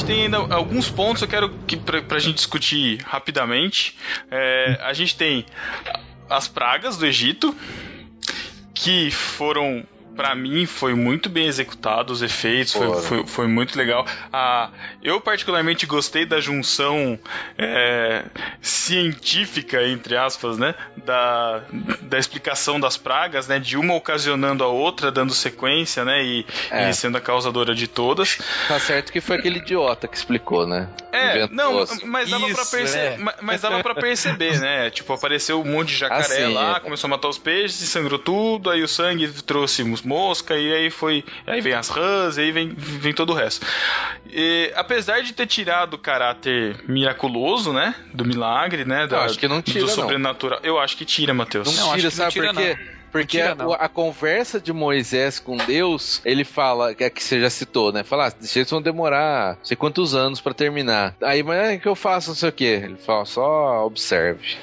Gente tem ainda alguns pontos eu quero que pra, pra gente discutir rapidamente. É, a gente tem as pragas do Egito, que foram para mim foi muito bem executado os efeitos, foi, foi, foi, muito legal. Ah, eu particularmente gostei da junção é, científica, entre aspas, né, da, da explicação das pragas, né, de uma ocasionando a outra, dando sequência, né, e, é. e sendo a causadora de todas. Tá certo que foi aquele idiota que explicou, né? É, não, mas dava Isso, pra perceber, é. mas dava para perceber, né? Tipo, apareceu um monte de jacaré assim, lá, é. começou a matar os peixes, sangrou tudo, aí o sangue trouxe mosca e aí foi, aí vem as rãs, e aí vem, vem todo o resto. E, apesar de ter tirado o caráter miraculoso, né, do milagre, né, da, acho que não tira, do sobrenatural, não. eu acho que tira, Matheus. Não, não tira, sabe por quê? Porque a, a, conversa de Moisés com Deus, ele fala, que, é que você já citou, né? Fala, ah, eles vão demorar não sei quantos anos para terminar. Aí, mas o que eu faço, não sei o quê. Ele fala, só observe.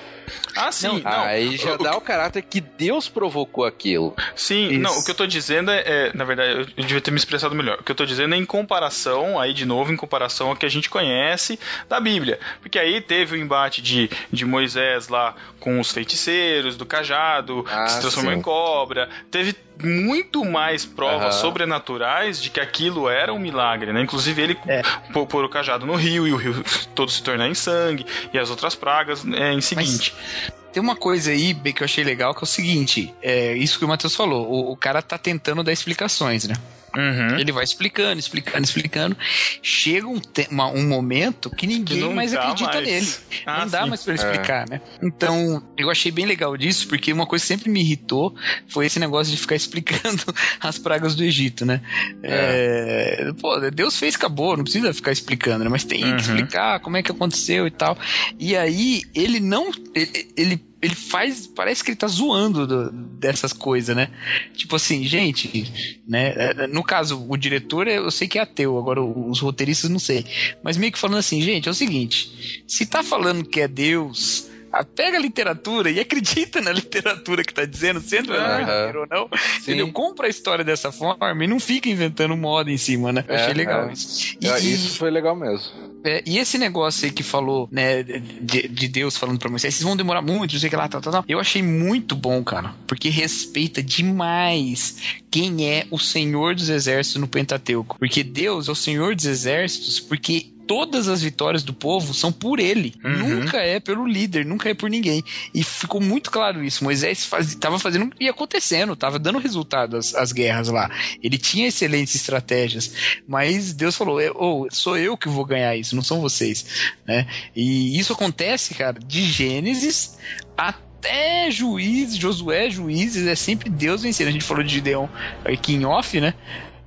Ah, sim. Não, não. Aí já dá o caráter que Deus provocou aquilo. Sim, Isso. não, o que eu tô dizendo é, é, na verdade, eu devia ter me expressado melhor. O que eu tô dizendo é em comparação, aí de novo, em comparação ao que a gente conhece da Bíblia. Porque aí teve o embate de, de Moisés lá com os feiticeiros, do cajado, ah, que se transformou sim. em cobra. Teve muito mais provas uhum. sobrenaturais de que aquilo era um milagre, né? Inclusive ele é. pôr o cajado no rio e o rio todo se tornar em sangue e as outras pragas é, em seguinte. Mas tem uma coisa aí que eu achei legal que é o seguinte: é isso que o Matheus falou. O, o cara tá tentando dar explicações, né? Uhum. Ele vai explicando, explicando, explicando. Chega um, uma, um momento que ninguém que mais acredita mais. nele. Ah, não dá sim. mais pra explicar, é. né? Então, eu achei bem legal disso, porque uma coisa que sempre me irritou foi esse negócio de ficar explicando as pragas do Egito, né? É. É, pô, Deus fez, acabou, não precisa ficar explicando, né? Mas tem uhum. que explicar como é que aconteceu e tal. E aí, ele não. ele, ele ele faz. Parece que ele tá zoando do, dessas coisas, né? Tipo assim, gente, né? É, no caso, o diretor eu sei que é ateu, agora os roteiristas não sei. Mas meio que falando assim, gente, é o seguinte: se tá falando que é Deus pega a literatura e acredita na literatura que tá dizendo, sendo ela verdadeira ou não. Entendeu? Compra a história dessa forma e não fica inventando moda em cima, né? Eu é, achei legal é. isso. E, isso foi legal mesmo. É, e esse negócio aí que falou, né, de, de, Deus falando pra Moisés, vocês vão demorar muito, não sei o que lá, tal, tal, tal. Eu achei muito bom, cara, porque respeita demais quem é o Senhor dos Exércitos no Pentateuco. Porque Deus é o Senhor dos Exércitos, porque todas as vitórias do povo são por ele. Uhum. Nunca é pelo líder, nunca é por ninguém. E ficou muito claro isso. Moisés estava faz, fazendo e acontecendo, estava dando resultado as, as, guerras lá. Ele tinha excelentes estratégias, mas Deus falou: oh, sou eu que vou ganhar isso, não são vocês. Né? E isso acontece, cara, de Gênesis até juízes, Josué, juízes, é sempre Deus vencendo. A gente falou de Gideon aqui em off, né?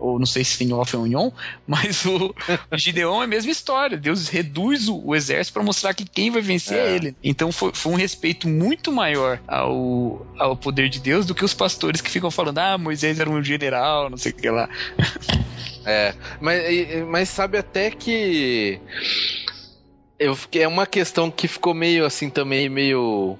Ou não sei se tem off ou on, mas o, Gideon é a mesma história. Deus reduz o, o exército para mostrar que quem vai vencer é, é ele. Então foi, foi, um respeito muito maior ao, ao poder de Deus do que os pastores que ficam falando, ah, Moisés era um general, não sei o que lá. É, mas, mas sabe até que eu, é uma questão que ficou meio assim também, meio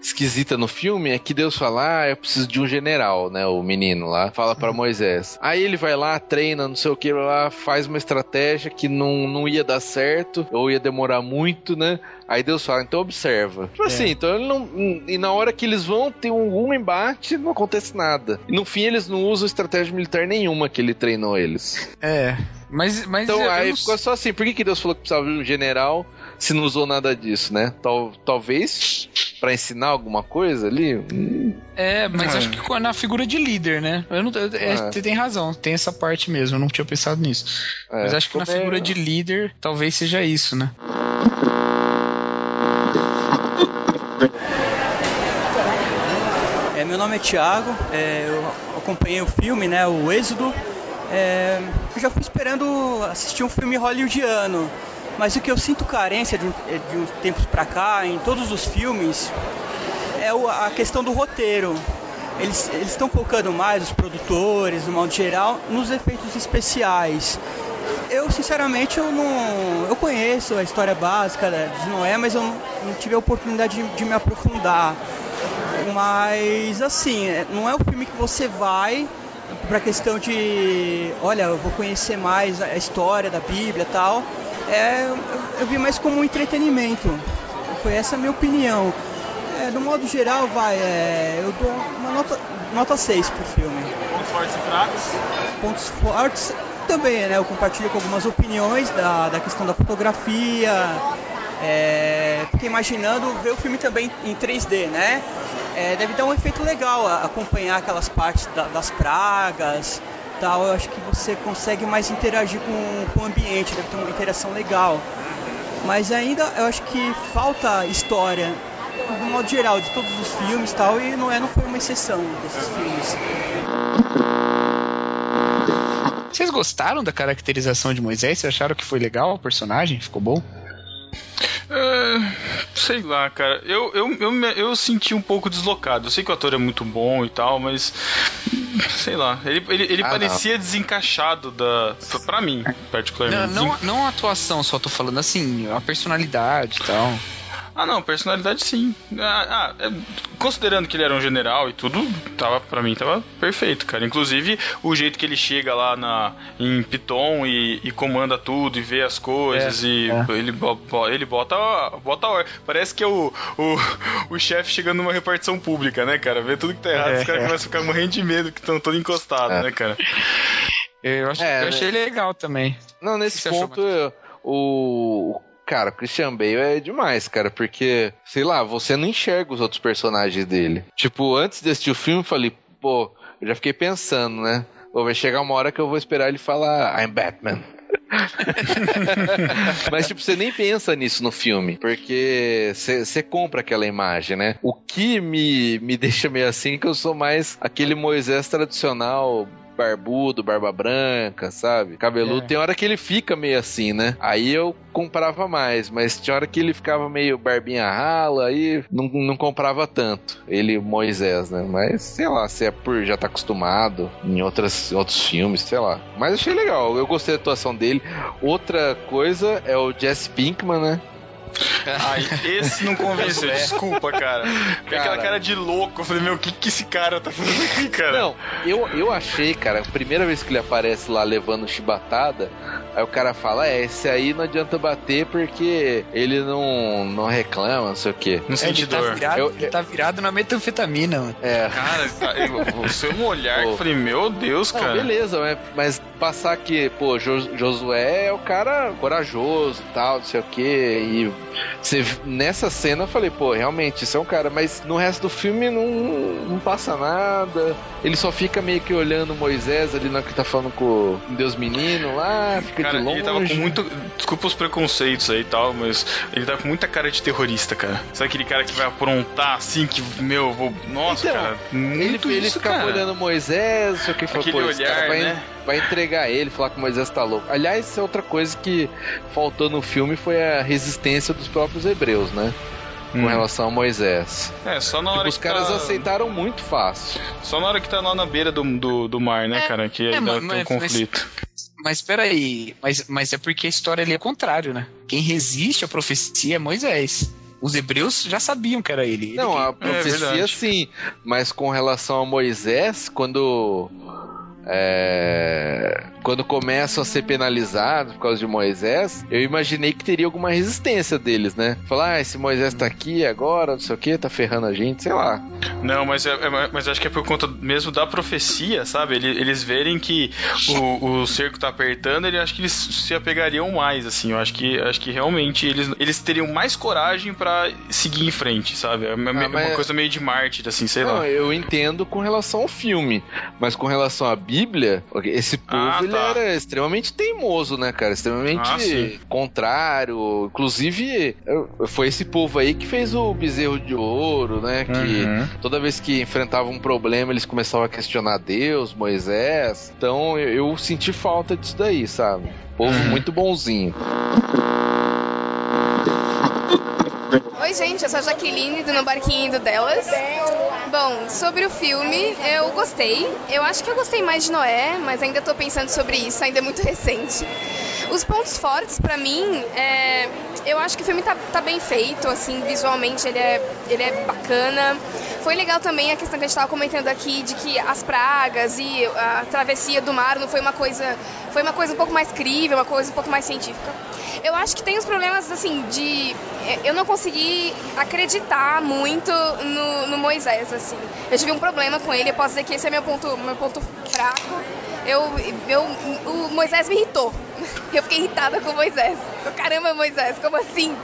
esquisita no filme, é que Deus fala, ah, eu preciso de um general, né, o menino lá, fala para Moisés. Aí ele vai lá, treina, não sei o que, lá, faz uma estratégia que não, não ia dar certo, ou ia demorar muito, né, Aí Deus fala, então observa. Tipo assim, é. assim, então ele não. E na hora que eles vão ter um, um embate, não acontece nada. E no fim eles não usam estratégia militar nenhuma que ele treinou eles. É. Mas, mas então aí não... ficou só assim, por que, que Deus falou que precisava de um general se não usou nada disso, né? Tal, talvez para ensinar alguma coisa ali. É, mas é. acho que na figura de líder, né? Eu não, é, é. Você tem razão, tem essa parte mesmo, eu não tinha pensado nisso. É, mas acho que na figura de líder talvez seja isso, né? É, meu nome é Thiago, é, eu acompanhei o filme, né, o Êxodo. É, eu já fui esperando assistir um filme hollywoodiano, mas o que eu sinto carência de, de uns tempos pra cá, em todos os filmes, é a questão do roteiro. Eles estão focando mais, os produtores, no modo geral, nos efeitos especiais. Eu, sinceramente, eu não. Eu conheço a história básica de Noé, mas eu não, não tive a oportunidade de, de me aprofundar. Mas, assim, não é o filme que você vai para questão de, olha, eu vou conhecer mais a história da Bíblia e tal. É, eu, vi mais como um entretenimento. Foi essa a minha opinião. É, no modo geral, vai, é, eu dou uma nota, nota 6 pro filme. fortes e fracos? Pontos fortes também, né? Eu compartilho com algumas opiniões da, da questão da fotografia. É, fiquei imaginando ver o filme também em 3D, né? É, deve dar um efeito legal acompanhar aquelas partes da- das pragas tal. Eu acho que você consegue mais interagir com, com o ambiente, deve ter uma interação legal. Mas ainda eu acho que falta história, no modo geral, de todos os filmes tal, e não, é, não foi uma exceção desses filmes. Vocês gostaram da caracterização de Moisés? Vocês acharam que foi legal o personagem? Ficou bom? É, sei lá, cara. Eu, eu, eu, me- eu senti um pouco deslocado. Eu sei que o ator é muito bom e tal, mas. Sei lá. Ele, ele, ele Ah, parecia desencaixado da. Pra mim, Não, particularmente. não, não a atuação, só tô falando assim, a personalidade e tal. Ah, não, personalidade sim. Ah, ah, é, considerando que ele era um general e tudo, tava, pra mim tava perfeito, cara. Inclusive, o jeito que ele chega lá na, em Python e, e comanda tudo e vê as coisas É, e é. ele, ele bota, bota. Parece que é o, o, o chefe chegando numa repartição pública, né, cara? Vê tudo que tá errado, É, os caras é. começam a ficar morrendo de medo que estão todos encostados, É. né, cara? Eu, acho, É, eu achei legal também. Não, nesse ponto, eu- o. Cara, o Christian Bale é demais, cara, porque, sei lá, você não enxerga os outros personagens dele. Tipo, antes de assistir o filme, eu falei, pô, eu já fiquei pensando, né? Pô, vai chegar uma hora que eu vou esperar ele falar, I'm Batman. Mas, tipo, você nem pensa nisso no filme, porque você compra aquela imagem, né? O que me, me deixa meio assim é que eu sou mais aquele Moisés tradicional. Barbudo, barba branca, sabe? Cabeludo. É. Tem hora que ele fica meio assim, né? Aí eu comprava mais, mas tinha hora que ele ficava meio barbinha rala, aí não, não comprava tanto. Ele, Moisés, né? Mas sei lá, se é por já tá acostumado em outras, outros filmes, sei lá. Mas achei legal, eu gostei da atuação dele. Outra coisa é o Jesse Pinkman, né? Ai, esse não convenceu, desculpa, cara. Aquela Cara. de louco, eu falei, meu, o que, que esse cara tá fazendo aqui, cara? Não, eu, eu achei, cara, a primeira vez que ele aparece lá levando chibatada, aí o cara fala, é, esse aí não adianta bater porque ele não, não reclama, não sei o quê. Não É, senti ele, tá dor. virado, Eu- ele tá virado na metanfetamina, mano. É. Cara, tá- o seu olhar, Pô. eu falei, meu Deus, Não, cara. beleza, mas, passar que, pô, Jo- Josué é o cara corajoso e tal, não sei o quê. E você, nessa cena eu falei, pô, realmente, isso é um cara, mas no resto do filme não, não passa nada. Ele só fica meio que olhando Moisés ali na que tá falando com Deus menino lá, fica Cara, de longe. ele tava com muito. Desculpa os preconceitos aí e tal, mas ele tava com muita cara de terrorista, cara. Sabe aquele cara que vai aprontar assim, que, meu, vou. Nossa, Então, cara. Ele, Muito ele isso, ficava cara. olhando Moisés, o que, Aquele pô, olhar, cara vai, né? Vai entregar ele, falar que Moisés tá louco. Aliás, isso é outra coisa que faltou no filme foi a resistência dos próprios hebreus, né? Com Hum. relação a Moisés. É, só na Tipo, hora os que caras tá... aceitaram muito fácil. Só na hora que tá lá na beira do, do, do mar, né, É, cara? Que é, aí dá- mas- tem um mas- conflito. Mas peraí, mas, mas é porque a história ali é contrário, né? Quem resiste à profecia é Moisés. Os hebreus já sabiam que era ele. Ele Não, que- a profecia verdade. sim, mas com relação a Moisés, quando é, quando começam a ser penalizados por causa de Moisés, eu imaginei que teria alguma resistência deles, né? Falar, ah, esse Moisés tá aqui agora, não sei o que, tá ferrando a gente, sei lá. Não, mas, é, é- mas acho que é por conta mesmo da profecia, sabe? Eles, eles verem que o, o cerco tá apertando, ele acho que eles se apegariam mais, assim. Eu acho que, acho que realmente eles, eles teriam mais coragem pra seguir em frente, sabe? É uma, Ah, mas- uma coisa meio de mártir, assim, sei Não, lá. eu entendo com relação ao filme, mas com relação à Bíblia, esse povo Ah, ele tá. era extremamente teimoso, né, cara? Extremamente Ah, contrário. Inclusive, foi esse povo aí que fez o bezerro de ouro, né? Que Uhum. toda vez que enfrentava um problema, eles começavam a questionar Deus, Moisés. Então eu, eu senti falta disso daí, sabe? Povo Uhum. muito bonzinho. Oi, gente, eu sou a Jaqueline do No Barquinho Delas. Bom, sobre o filme, eu gostei. Eu acho que eu gostei mais de Noé, mas ainda tô pensando sobre isso, ainda é muito recente. Os pontos fortes pra mim, é, eu acho que o filme tá, tá bem feito, assim, visualmente ele é, ele é bacana. Foi legal também a questão que a gente estava comentando aqui de que as pragas e a travessia do mar não foi uma coisa, foi uma coisa um pouco mais crível, uma coisa um pouco mais científica. Eu acho que tem os problemas assim de eu não consegui acreditar muito no, no Moisés assim. Eu tive um problema com ele, posso dizer que esse é meu ponto, meu ponto fraco. Eu, eu, o Moisés me irritou. Eu fiquei irritada com o Moisés. Caramba, Moisés, como assim?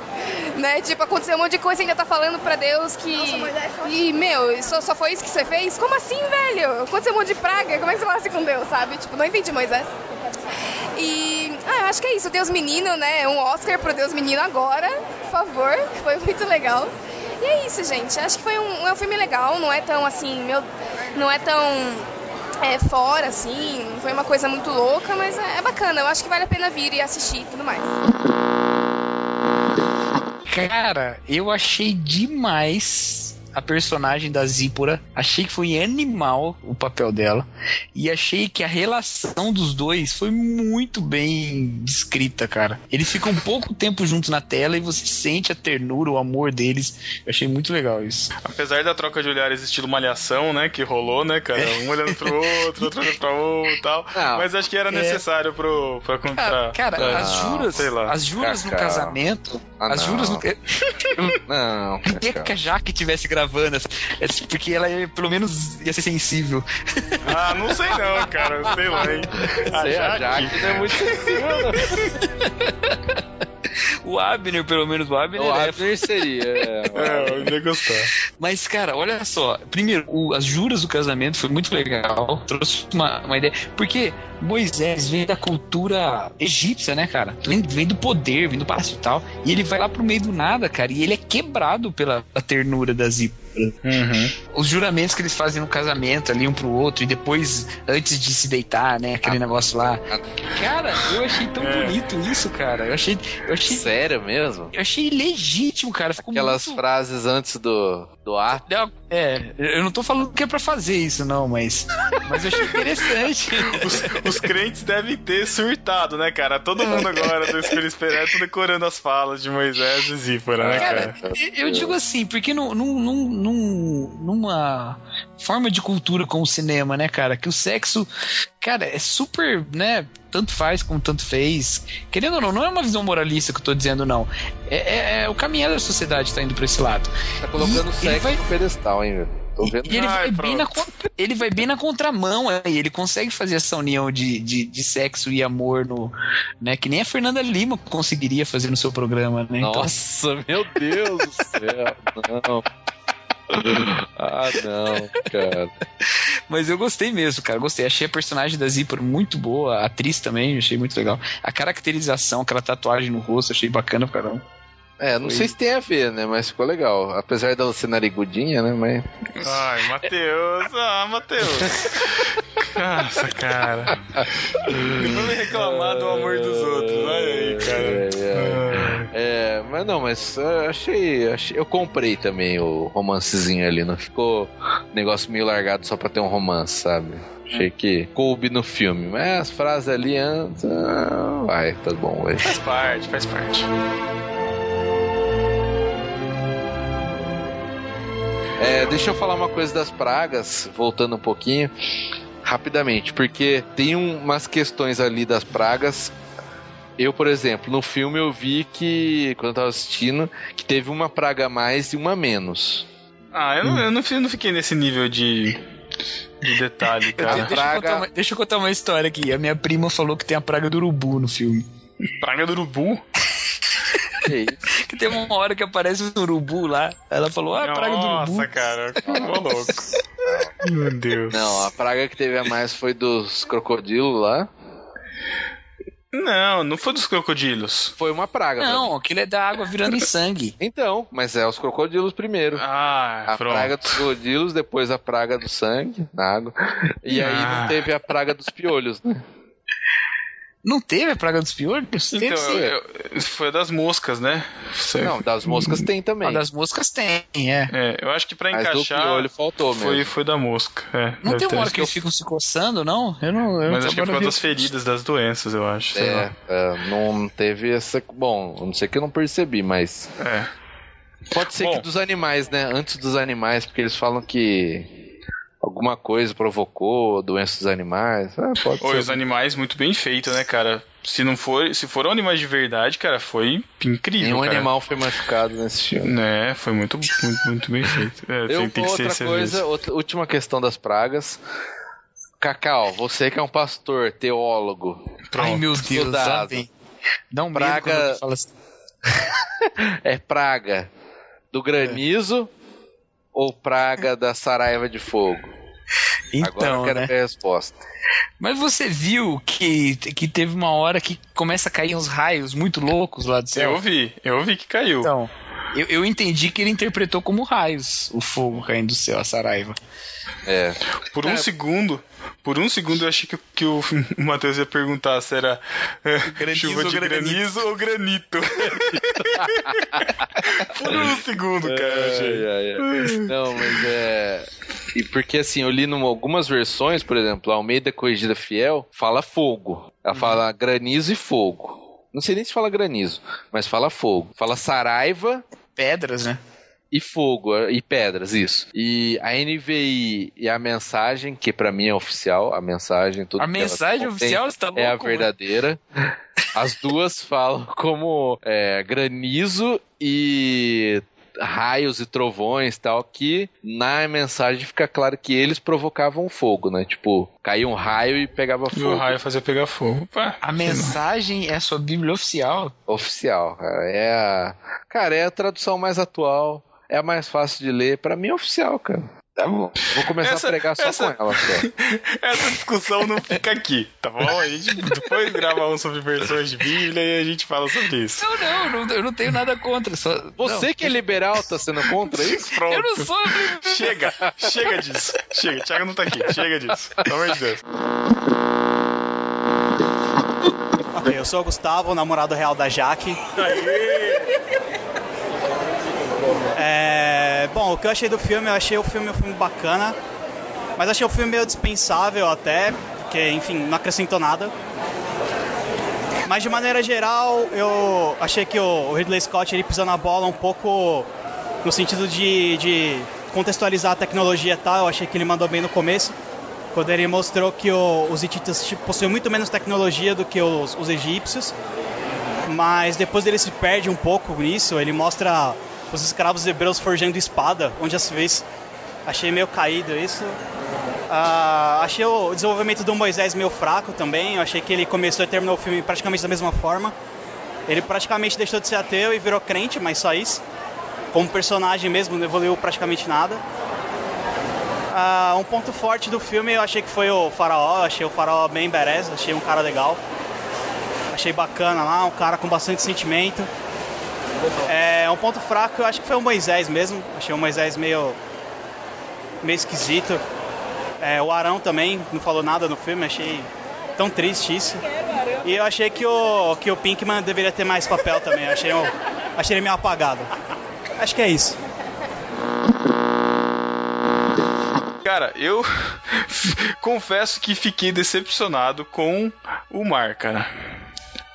Né? Tipo, aconteceu um monte de coisa e ainda tá falando pra Deus que. Nossa, Moisés, e, meu, só, só foi isso que você fez? Como assim, velho? Aconteceu um monte de praga, como é que você fala assim com Deus, sabe? Tipo, não entendi Moisés. E ah, eu acho que é isso, Deus Menino, né? Um Oscar pro Deus Menino agora, por favor. Foi muito legal. E é isso, gente. Acho que foi um, é um filme legal, não é tão assim, meu. Não é tão é, fora, assim, foi uma coisa muito louca, mas é, é bacana. Eu acho que vale a pena vir e assistir e tudo mais. Cara, eu achei demais a personagem da Zípora. Achei que foi animal o papel dela. E achei que a relação dos dois foi muito bem descrita, cara. Eles ficam um pouco tempo juntos na tela e você sente a ternura, o amor deles. Eu achei muito legal isso. Apesar da troca de olhares estilo malhação, né? Que rolou, né, cara? Um olhando pro outro, outro olhando pra outro e tal. Não, mas acho que era é... necessário pro, pra contar. Cara, cara as juras, sei lá. as juras no casamento. Ah, as juras no. não. Queria que a Jaque tivesse gravado É, porque ela é, pelo menos ia ser sensível. Ah, não sei não, cara. Sei lá, hein. A sei, Jaque. A Jaque não é muito sensível, não. O Abner, pelo menos o Abner. O é... Abner seria. É, é, eu ia gostar. Mas, cara, olha só. Primeiro, o, as juras do casamento foi muito legal. Trouxe uma, uma ideia. Porque Moisés vem da cultura egípcia, né, cara? Vem, vem do poder, vem do palácio e tal. E ele vai lá pro meio do nada, cara. E ele é quebrado pela ternura da Zipa. Uhum. Os juramentos que eles fazem no casamento ali um pro outro e depois, antes de se deitar, né? Aquele ah, negócio lá. Cara, eu achei tão é. bonito isso, cara. Eu achei, eu achei. Sério mesmo? Eu achei legítimo, cara. Ficou Aquelas muito... frases antes do, do ato. É, eu não tô falando que é pra fazer isso, não, mas. Mas eu achei interessante. os, os, crentes devem ter surtado, né, cara? Todo mundo agora do Espírito Esperanto decorando as falas de Moisés e Zípora, né, cara? cara? Eu digo assim, porque num, num, num, numa forma de cultura como o cinema, né, cara? Que o sexo, cara, é super, né? Tanto faz como tanto fez. Querendo ou não, não é uma visão moralista que eu tô dizendo, não. É, é, é o caminhar da sociedade tá indo pra esse lado. Tá colocando e sexo vai... no pedestal, hein, velho? E ele, Ai, vai bem na, ele vai bem na contramão aí, ele consegue fazer essa união de, de, de, sexo e amor no. Né, que nem a Fernanda Lima conseguiria fazer no seu programa, né? Então Nossa, então... meu Deus do céu, não. ah, não, cara. Mas eu gostei mesmo, cara. Gostei. Achei a personagem da Zipper muito boa, a atriz também, achei muito legal. A caracterização, aquela tatuagem no rosto, achei bacana pra caramba. É, não Foi. sei se tem a ver, né? Mas ficou legal. Apesar dela ser narigudinha, né? Mas. Ai, Matheus! Ah, Matheus! Nossa, cara. Me reclamar do amor dos outros. Olha aí, cara. É, é. É mas não, mas eu achei, achei. Eu comprei também o romancezinho ali. Não ficou negócio meio largado só pra ter um romance, sabe? Achei que coube no filme. Mas as frases ali antes. Ah, vai, tá bom. Vai. Faz parte, faz parte. É, deixa eu falar uma coisa das pragas, voltando um pouquinho, rapidamente, porque tem umas questões ali das pragas. Eu, por exemplo, no filme eu vi que, quando eu tava assistindo, que teve uma praga a mais e uma a menos. Ah, eu não, eu não, eu não fiquei nesse nível de, de detalhe, cara. Deixa, praga... eu uma, deixa, eu contar uma história aqui. A minha prima falou que tem a praga do urubu no filme. Praga do urubu? Que que tem uma hora que aparece um urubu lá. Ela falou, ah, a praga do urubu. Nossa, cara, ficou louco. Meu Deus. Não, a praga que teve a mais foi dos crocodilos lá. Não, não foi dos crocodilos. Foi uma praga. Não, aquilo é da água virando em sangue. Então, mas é os crocodilos primeiro. Ah, A pronto. praga dos crocodilos, depois a praga do sangue na água. E ah. aí não teve a praga dos piolhos, né? Não teve a praga dos piolhos? Então, teve sim. eu- eu- foi a das moscas, né? Você- Não, das moscas tem também. A das moscas tem, é. É, eu acho que pra Mas do encaixar piolho faltou foi, mesmo. foi da mosca. É, Não tem uma hora que eles ficam se coçando, não? Eu não. Eu Mas acho que é por causa das feridas, das doenças, eu acho. sei. É, é, não teve essa. Bom, não sei que eu não percebi, mas. É. Pode ser Bom. que dos animais, né? Antes dos animais, porque eles falam que alguma coisa provocou doença dos animais. Ah, pode Oi, ser. os animais muito bem feitos, né, cara? Se não for, se foram animais de verdade, cara, foi incrível, Nenhum cara. animal foi machucado nesse filme. Né, foi muito, muito, muito bem feito. É, Eu, tem, tem que ser outra coisa, outra, última questão das pragas. Cacau, você que é um pastor, teólogo, Ai, meu Deus, estudado. Dá um Praga- assim. é praga do granizo ou praga da saraiva de fogo? Agora eu Então, quero né? ver a resposta. Mas você viu que, que teve uma hora que começa a cair uns raios muito loucos lá do céu? Eu vi, eu vi que caiu. Então, eu, eu entendi que ele interpretou como raios o fogo caindo do céu, a Saraiva. É. Por um segundo, por um segundo eu achei que, que o Matheus ia perguntar se era é, Granizo chuva ou de granito. granizo ou granito. por um segundo, cara, achei. Ai, ai, ai. Não, mas é. E porque assim, eu li em algumas versões, por exemplo, a Almeida Corrigida Fiel fala fogo. Ela fala granizo e fogo. Não sei nem se fala granizo, mas fala fogo. Fala saraiva Pedras, né? e fogo, e pedras, isso. E a NVI e a mensagem, que pra mim é oficial, a mensagem, tudo A mensagem oficial está louco, é a verdadeira. As duas falam como é, granizo e raios e trovões tal, que na mensagem fica claro que eles provocavam fogo, né? Tipo, caía um raio e pegava E fogo. o raio fazia pegar fogo. Opa, A mensagem é a sua Bíblia oficial. Oficial, cara. É a... Cara, é a tradução mais atual, é a mais fácil de ler. Pra mim é oficial, cara. Tá bom. Vou começar Essa- a pregar só essa- com ela só. Essa discussão não fica aqui, tá bom? A gente depois grava um sobre versões de Bíblia e a gente fala sobre isso. Não, não, eu não, eu não tenho nada contra. Só, Você não, que é liberal tá sendo contra isso? Pronto. Eu não sou. Chega, chega disso. Chega, Thiago não tá aqui. Chega disso. Pelo amor de Deus. Ok, eu sou o Gustavo, o namorado real da Jaque. É, bom, o que eu achei do filme, eu achei o filme um filme bacana, mas achei o filme meio dispensável até, porque, enfim, não acrescentou nada. Mas de maneira geral, eu achei que o Ridley Scott ele pisou na bola um pouco no sentido de, de contextualizar a tecnologia e tal. Eu achei que ele mandou bem no começo, quando ele mostrou que o- os hititas possuem muito menos tecnologia do que os, os egípcios. Mas depois ele se perde um pouco nisso. Ele mostra os escravos hebreus forjando espada, onde às vezes achei meio caído isso. Ah, achei o desenvolvimento do Moisés meio fraco também. Eu achei que ele começou e terminou o filme praticamente da mesma forma. Ele praticamente deixou de ser ateu e virou crente, mas só isso. Como personagem mesmo, não evoluiu praticamente nada. Ah, um ponto forte do filme eu achei que foi o faraó. Eu achei o faraó bem badass, achei um cara legal. Achei bacana lá, um cara com bastante sentimento. É, um ponto fraco eu acho que foi o Moisés mesmo. Achei o Moisés meio, meio esquisito. É, o Arão também não falou nada no filme, achei tão triste isso. E eu achei que o, que o Pinkman deveria ter mais papel também. Achei, achei ele meio apagado. Acho que é isso. Cara, eu confesso que fiquei decepcionado com o mar, cara.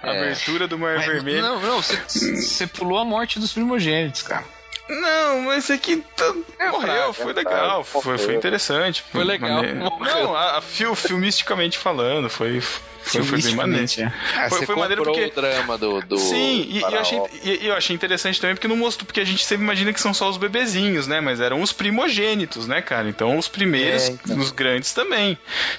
É. abertura do Mar Vermelho. Não, não, você pulou a morte dos primogênitos, cara. Não, mas isso aqui tá- morreu, fraco, foi é legal, foi, foi interessante. Foi legal, Maneiro. Não, a, a, fil- filmisticamente falando, foi, foi, foi bem maneiro. É. Ah, Foi- você foi maneiro porque- o drama do, do Sim, e, e eu achei, e, eu achei interessante também porque não mostrou, porque a gente sempre imagina que são só os bebezinhos, né? Mas eram os primogênitos, né, cara? Então os primeiros, É, então. os grandes também.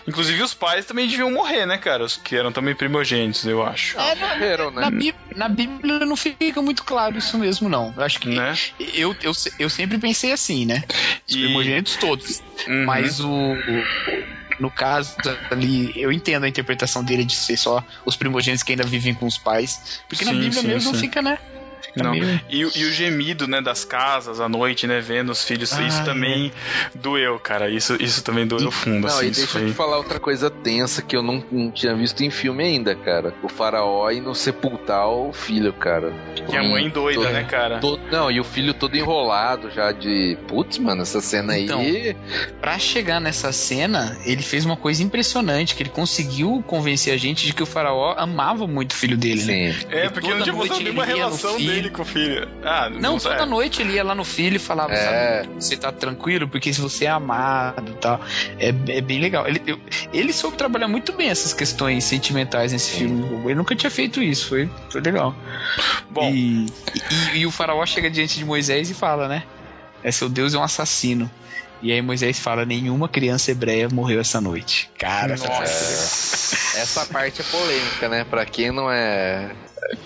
Inclusive os pais também deviam morrer, né, cara? Os que eram também primogênitos, eu acho. É, na, Morreram, né? na, Bí- na Bíblia não fica muito claro isso mesmo, não. Eu acho que. Né? Eu, eu, eu sempre pensei assim, né? Os E- primogênitos todos. Uhum. Mas o, o- No caso ali, eu entendo a interpretação dele de ser só os primogênitos que ainda vivem com os pais. Porque na Sim, Bíblia sim, mesmo sim. fica, né? Não. meio- E, o- e o gemido, né, das casas à noite, né, vendo os filhos, isso Ai, também doeu, cara. Isso, isso também doeu fundo, Não, assim. e deixa eu foi- te falar outra coisa tensa que eu não, não tinha visto em filme ainda, cara. O faraó indo sepultar o filho, cara. Que a mãe doida, Todo- né, cara? todo- não, e o filho todo enrolado já de. Putz, mano, essa cena Então, aí. Pra chegar nessa cena, ele fez uma coisa impressionante, que ele conseguiu convencer a gente de que o faraó amava muito o filho dele, né? Sim. É, E porque não tinha mostrado nenhuma relação filho. dele com o filho. Ah, Não, toda é. noite ele ia lá no filho e falava, É. sabe, você tá tranquilo, porque se você é amado e tal. É, é bem legal. Ele, eu- ele soube trabalhar muito bem essas questões sentimentais nesse filme. Ele nunca tinha feito isso, foi, foi legal. Bom, E, e- e o faraó chega diante de Moisés e fala, né? É, seu Deus é um assassino. E aí Moisés fala, nenhuma criança hebreia morreu essa noite. Cara, nossa. Essa parte é polêmica, né? Pra quem não é.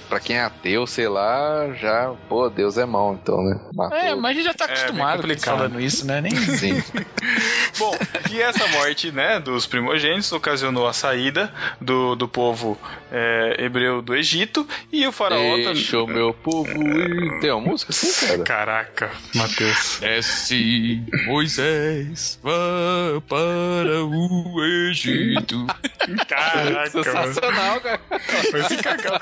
Pra quem é ateu, sei lá, já. Pô, Deus é mau, então, né? Matou. É, mas a gente já tá É, bem acostumado complicado. falando isso, né? Nem Sim. Bom, e essa morte, né, dos primogênitos ocasionou a saída do, do povo é, hebreu do Egito e o faraó Deixa o também. meu povo ir. Tem uma música assim, cara? Caraca, Matheus. Desce, Moisés, vá para o Egito. Caraca. Sensacional, cara. Foi cacau.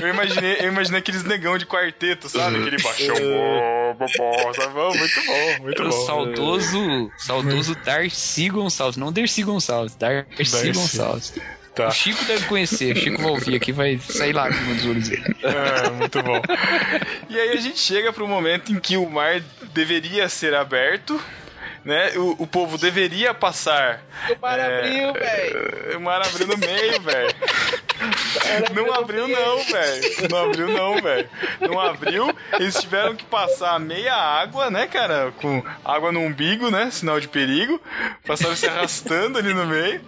Eu, imaginei, eu imaginei aqueles negão de quarteto, sabe? Aquele baixão. bó, bó, bó, sabe? Bom, Muito bom, muito O bom. saudoso, saudoso Darcy Gonçalves, não Dercy Gonçalves, Darcy, Darcy. Gonçalves. Tá. O Chico deve conhecer, o Chico vai ouvir aqui, vai sair lá dos olhos dele. É, muito bom. E aí a gente chega pro momento em que o mar deveria ser aberto, né? O, o povo deveria passar. O mar é, abriu, velho. O mar abriu no meio, velho. Não abriu não, velho. Não abriu não, velho. Não abriu. Eles tiveram que passar meia água, né, cara? Com água no umbigo, né? Sinal de perigo. Passaram se arrastando ali no meio.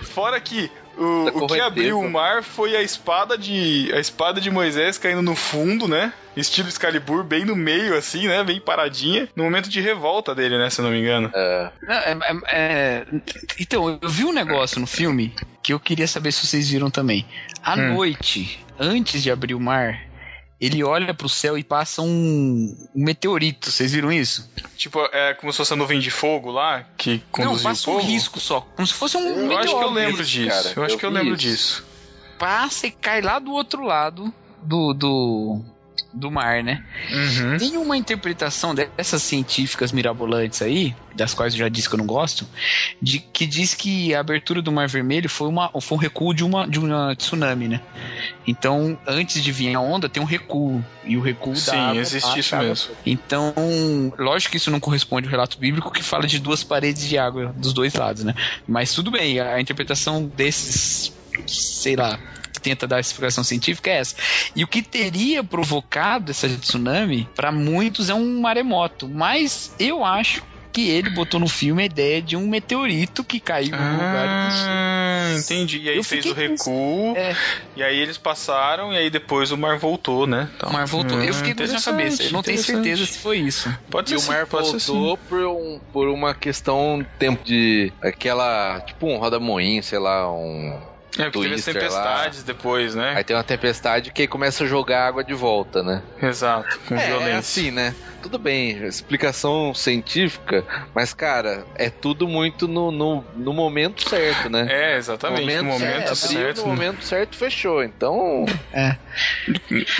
Fora que o, Da o que abriu o mar foi a espada de a espada de Moisés caindo no fundo, né? Estilo Excalibur, bem no meio, assim, né? Bem paradinha. No momento de revolta dele, né? Se eu não me engano. É, Não, é- é- é- Então, eu vi um negócio no filme que eu queria saber se vocês viram também. À Hum. noite, antes de abrir o mar, ele olha pro céu e passa um, um meteorito. Vocês viram isso? Tipo, é como se fosse a nuvem de fogo lá que Não, conduziu o passa um risco só. Como se fosse um Eu meteoro. acho que eu lembro isso, disso. cara. Eu acho Eu que eu lembro isso. disso. Passa e cai lá do outro lado do, do, do mar, né? Uhum. Tem uma interpretação dessas científicas mirabolantes aí, das quais eu já disse que eu não gosto, de, que diz que a abertura do Mar Vermelho foi, uma, foi um recuo de uma, de uma tsunami, né? Então, antes de vir a onda, tem um recuo. E o recuo da Sim, água existe baixa isso água. mesmo. Então, lógico que isso não corresponde ao relato bíblico que fala de duas paredes de água dos dois lados, né? Mas tudo bem, a interpretação desses, sei lá, que tenta dar a explicação científica é essa. E o que teria provocado essa tsunami, para muitos, é um maremoto. Mas eu acho que ele botou no filme a ideia de um meteorito que caiu no lugar. Ah, entendi. E aí Eu fez o recuo, É, e aí eles passaram, e aí depois o mar voltou, né? Então, o mar voltou. eu fiquei com isso na cabeça. Eu não tenho certeza se foi isso. Pode E ser o mar voltou por, um, por uma questão tempo de aquela tipo um roda-moinho, sei lá, um É, porque teve as tempestades depois, né? aí tem uma tempestade que começa a jogar água de volta, né? Exato, com É, violência. é assim, né? Tudo bem, explicação científica, mas cara, é tudo muito no, no, no momento certo, né? É, exatamente. No momento, certo, certo. no momento certo fechou. Então,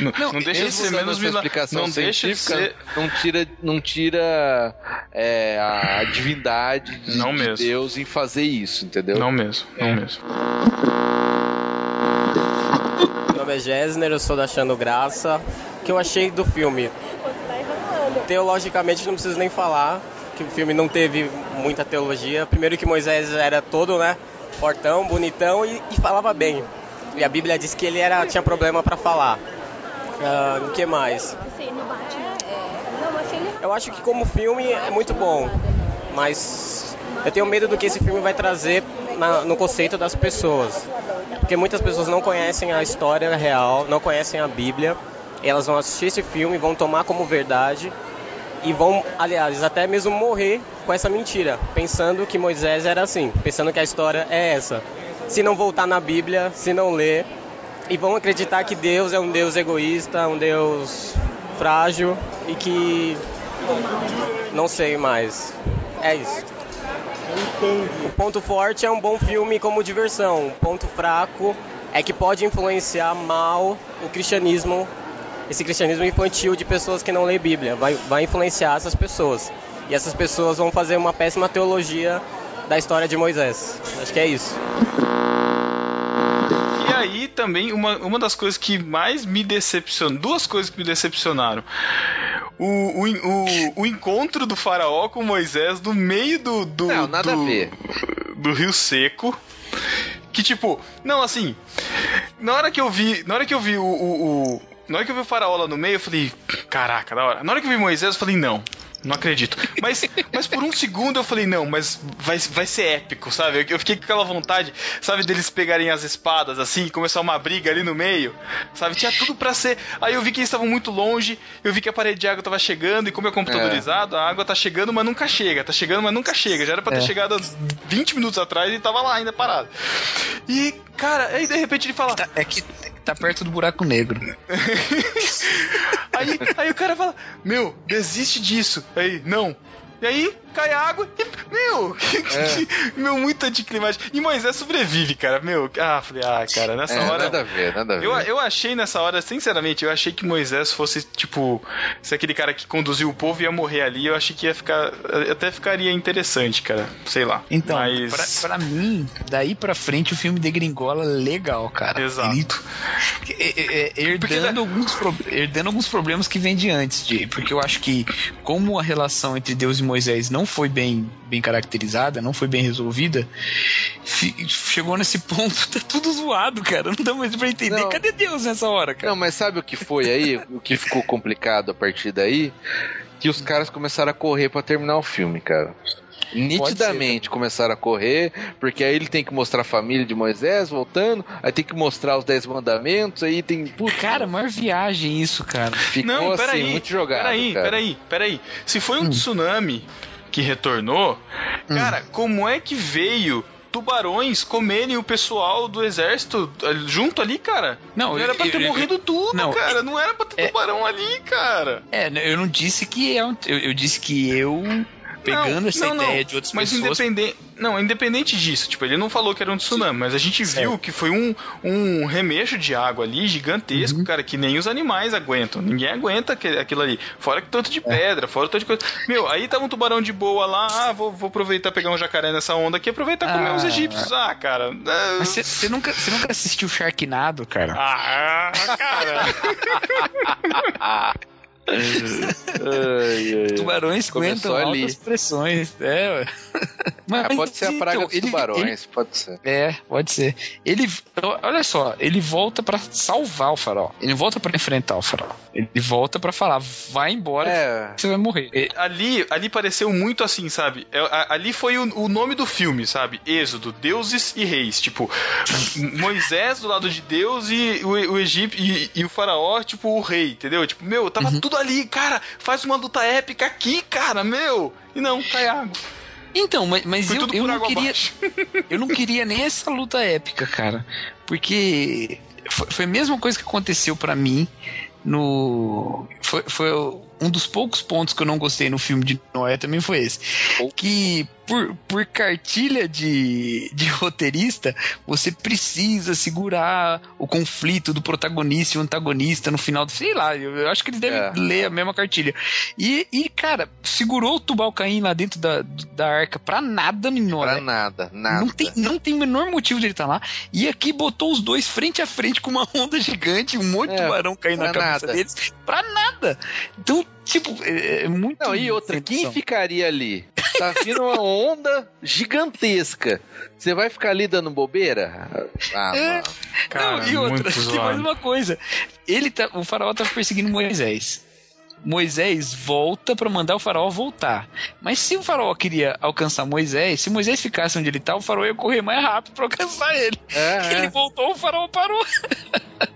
Não, não, Não, deixa de ser menos essa mila... explicação Não deixa de científica, ser. não tira, não tira é, a divindade de, Não de mesmo. Deus em fazer isso, entendeu? Não mesmo, não É. mesmo. Meu nome é Gessner, eu sou da Achando Graça. O que eu achei do filme? Teologicamente não preciso nem falar, que o filme não teve muita teologia. Primeiro que Moisés era todo, né, fortão, bonitão e, e falava bem. E a Bíblia diz que ele era, tinha problema para falar. Ah, o que mais? Eu acho que como filme é muito bom, mas eu tenho medo do que esse filme vai trazer na- no conceito das pessoas. Porque muitas pessoas não conhecem a história real, não conhecem a Bíblia, elas vão assistir esse filme, vão tomar como verdade e vão, aliás, até mesmo morrer com essa mentira, pensando que Moisés era assim, pensando que a história é essa. Se não voltar na Bíblia, se não ler, e vão acreditar que Deus é um Deus egoísta, um Deus frágil e que não sei mais. É isso. O ponto forte é um bom filme como diversão. O ponto fraco é que pode influenciar mal o cristianismo, esse cristianismo infantil de pessoas que não lêem Bíblia. Vai, vai influenciar essas pessoas. E essas pessoas vão fazer uma péssima teologia da história de Moisés. Acho que é isso. E aí também uma, uma das coisas que mais me decepcionou, duas coisas que me decepcionaram. O, o, o, o encontro do faraó com Moisés no meio do. do Não, nada do, a ver. Do Rio Seco. Que tipo, não, assim. Na hora que eu vi. Na hora que eu vi o. o, o na hora que eu vi o faraó lá no meio, eu falei, caraca, da hora. Na hora que eu vi Moisés, eu falei, não, não acredito. Mas, mas por um segundo eu falei, não, mas vai, vai ser épico, sabe? Eu, fiquei com aquela vontade, sabe, deles pegarem as espadas assim e começar uma briga ali no meio, sabe? Tinha tudo pra ser. Aí eu vi que eles estavam muito longe, eu vi que a parede de água tava chegando e como é computadorizado, a água tá chegando, mas nunca chega. Tá chegando, mas nunca chega. Já era pra ter É. chegado há 20 minutos atrás e tava lá ainda parado. E, cara, aí de repente ele fala. É que tá perto do buraco negro. Aí, aí o cara fala, meu, desiste disso. Aí, não. E aí, cai a água e, meu, meu, muito anticlimático. E Moisés sobrevive, cara, meu. Ah, falei, ah, cara, nessa É, hora. nada a ver, nada a ver. Eu, eu achei nessa hora, sinceramente, eu achei que Moisés fosse, tipo, se aquele cara que conduziu o povo ia morrer ali, eu achei que ia ficar. Até ficaria interessante, cara. Sei lá. Então, Mas. pra, pra mim, daí pra frente o filme degringola legal, cara. Exato. Ele- é, é, é, herdando, alguns pro- herdando alguns problemas que vem de antes, de, porque eu acho que como a relação entre Deus e Moisés não foi bem, bem caracterizada, não foi bem resolvida, chegou nesse ponto, tá tudo zoado, cara. Não dá mais pra entender. Não. Cadê Deus nessa hora, cara? Não, mas sabe o que foi aí? o que ficou complicado a partir daí? Que os caras começaram a correr pra terminar o filme, cara. Nitidamente começaram a correr, porque aí ele tem que mostrar a família de Moisés voltando, aí tem que mostrar os Dez Mandamentos, aí tem. Putz, Cara, maior viagem isso, cara. ficou Não, assim, peraí. muito jogado. Peraí, cara. peraí, peraí. Se foi um tsunami que retornou, cara, como é que veio tubarões comerem o pessoal do exército ali- junto ali, cara? Não, era pra eu- ter eu- morrido tudo, não, cara. Não era pra ter é- tubarão ali, cara. É, eu não disse que é um, eu, eu disse que eu pegando Não, essa não, não. ideia de outras mas pessoas. independente, não, independente disso, tipo, ele não falou que era um tsunami, mas a gente viu que foi um, um remexo de água ali Uhum. gigantesco, cara, que nem os animais aguentam. Ninguém aguenta aquilo ali. Fora que tanto de É. pedra, fora tanto de coisa. Meu, aí tava um tubarão de boa lá, ah, vou, vou aproveitar pegar um jacaré nessa onda aqui, aproveitar e comer Ah. os egípcios. Ah, cara. é- você nunca, você nunca assistiu Sharknado, cara? Ah, cara. Ai, ai. Tubarões Começou aguentam ali. altas pressões. É, ué. Mas, Ah, pode ser a praga então, dos ele- tubarões, pode ser. é, pode ser. Ele, olha só, ele volta pra salvar o farol. Ele não volta pra enfrentar o farol. Ele volta pra falar, vai embora, É. você vai morrer. É, ali, ali pareceu muito assim, sabe? É, a- ali foi o, o nome do filme, sabe? Êxodo, deuses e reis. Tipo, Moisés do lado de Deus e o, o Egito e, e o faraó, tipo, o rei, entendeu? Tipo, meu, tava tudo ali, cara, faz uma luta épica aqui, cara, meu. E não, cai água. Então, mas, mas eu, eu não queria. abaixo. Eu não queria nem essa luta épica, cara. Porque foi, foi a mesma coisa que aconteceu pra mim no. Foi, foi um dos poucos pontos que eu não gostei no filme de Noé também foi esse. Que por, por cartilha de, de roteirista, você precisa segurar o conflito do protagonista e o antagonista no final do. Sei lá, eu, eu acho que eles devem É. ler a mesma cartilha. E, e, cara, segurou o Tubal Caim lá dentro da, da arca pra nada Noé. Pra nada, nada. Não tem, não tem o menor motivo de ele estar lá. E aqui botou os dois frente a frente com uma onda gigante, um monte de É, tubarão caindo na cabeça nada. deles. Pra nada. Então, tipo, é, é muito. Não, e outra, quem ficaria ali? Tá vindo uma onda gigantesca. Você vai ficar ali dando bobeira? Ah, É. Cara, não, e outra, muito tem mais uma coisa. Ele tá, o faraó tá perseguindo Moisés. Moisés volta para mandar o faraó voltar. Mas se o faraó queria alcançar Moisés, se Moisés ficasse onde ele tá, o faraó ia correr mais rápido para alcançar ele. É, ele é. voltou, o faraó parou.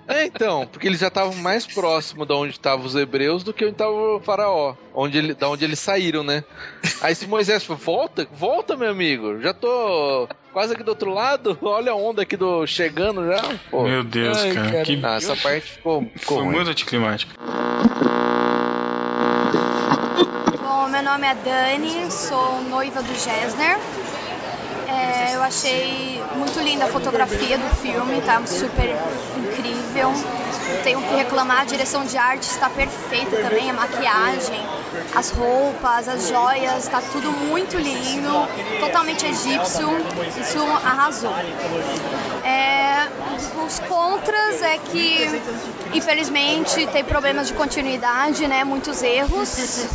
É, então, porque eles já estavam mais próximo de onde estavam os hebreus do que onde estava o faraó, onde ele, da onde eles saíram, né? Aí se Moisés falou, volta, volta, meu amigo, já tô quase aqui do outro lado, olha a onda aqui do chegando já. Pô. Meu Deus, Ai, cara. cara. Que... Ah, essa parte ficou, ficou Foi ruim. muito anticlimático. Bom, meu nome é Dani, sou noiva do Gessner. É, eu achei muito linda a fotografia do filme, tá super incrível. Tenho que reclamar, a direção de arte está perfeita também, a maquiagem, as roupas, as joias, está tudo muito lindo, totalmente egípcio, isso arrasou. É, os contras é que, infelizmente, tem problemas de continuidade, né, muitos erros.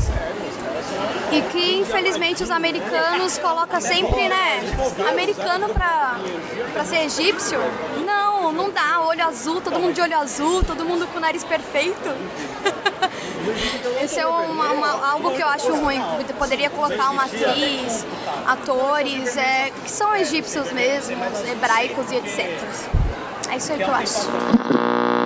E que infelizmente os americanos colocam sempre, né? Americano pra ser egípcio? Não, não dá. Olho azul, todo mundo de olho azul, todo mundo com o nariz perfeito. Isso é uma, uma- algo que eu acho ruim. Poderia colocar uma atriz, atores é, que são egípcios mesmo, hebraicos e etc. É isso aí que eu acho.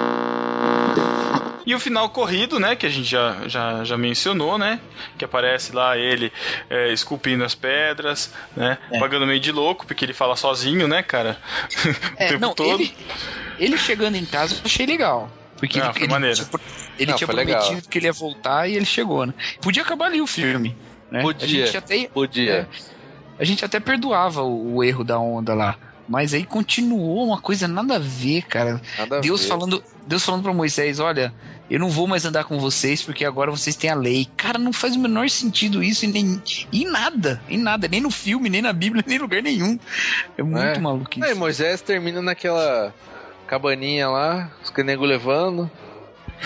E o final corrido, né? Que a gente já, já, já mencionou, né? Que aparece lá ele é, esculpindo as pedras, né? É. Pagando meio de louco, porque ele fala sozinho, né, cara? o É, tempo não, todo. ele, ele chegando em casa eu achei legal. Porque Ah, ele, foi ele, maneiro. tipo, ele Não, tinha foi prometido legal. que ele ia voltar e ele chegou, né? Podia acabar ali o filme. Né? Podia. A gente até, Podia. é, a gente até perdoava o, o erro da onda lá. Mas aí continuou uma coisa nada a ver, cara. Nada a Deus ver. falando, Deus falando para Moisés, olha, eu não vou mais andar com vocês porque agora vocês têm a lei. Cara, não faz o menor sentido isso em, nem, em nada, em nada, nem no filme, nem na Bíblia, nem em lugar nenhum. É muito É. maluco isso. Aí Moisés termina naquela cabaninha lá, os canegos levando,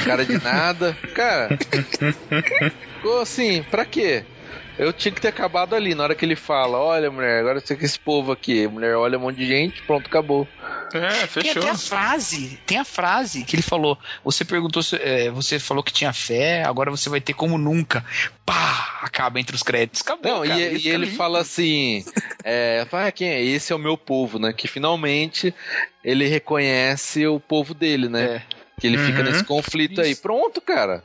cara de nada. Cara, ficou assim, pra quê? Eu tinha que ter acabado ali, na hora que ele fala, olha mulher, agora você com esse povo aqui, mulher olha um monte de gente, pronto, acabou. É, Tem fechou. até a frase, tem a frase que ele falou. Você perguntou, se- é, você falou que tinha fé, agora você vai ter como nunca. Pá, acaba entre os créditos. Acabou. Não, cara, e, e é ele lindo. fala assim, é, fala, ah, quem é? Esse é o meu povo, né? Que finalmente ele reconhece o povo dele, né? É, Que ele fica Uhum. nesse conflito aí. Isso. Pronto, cara.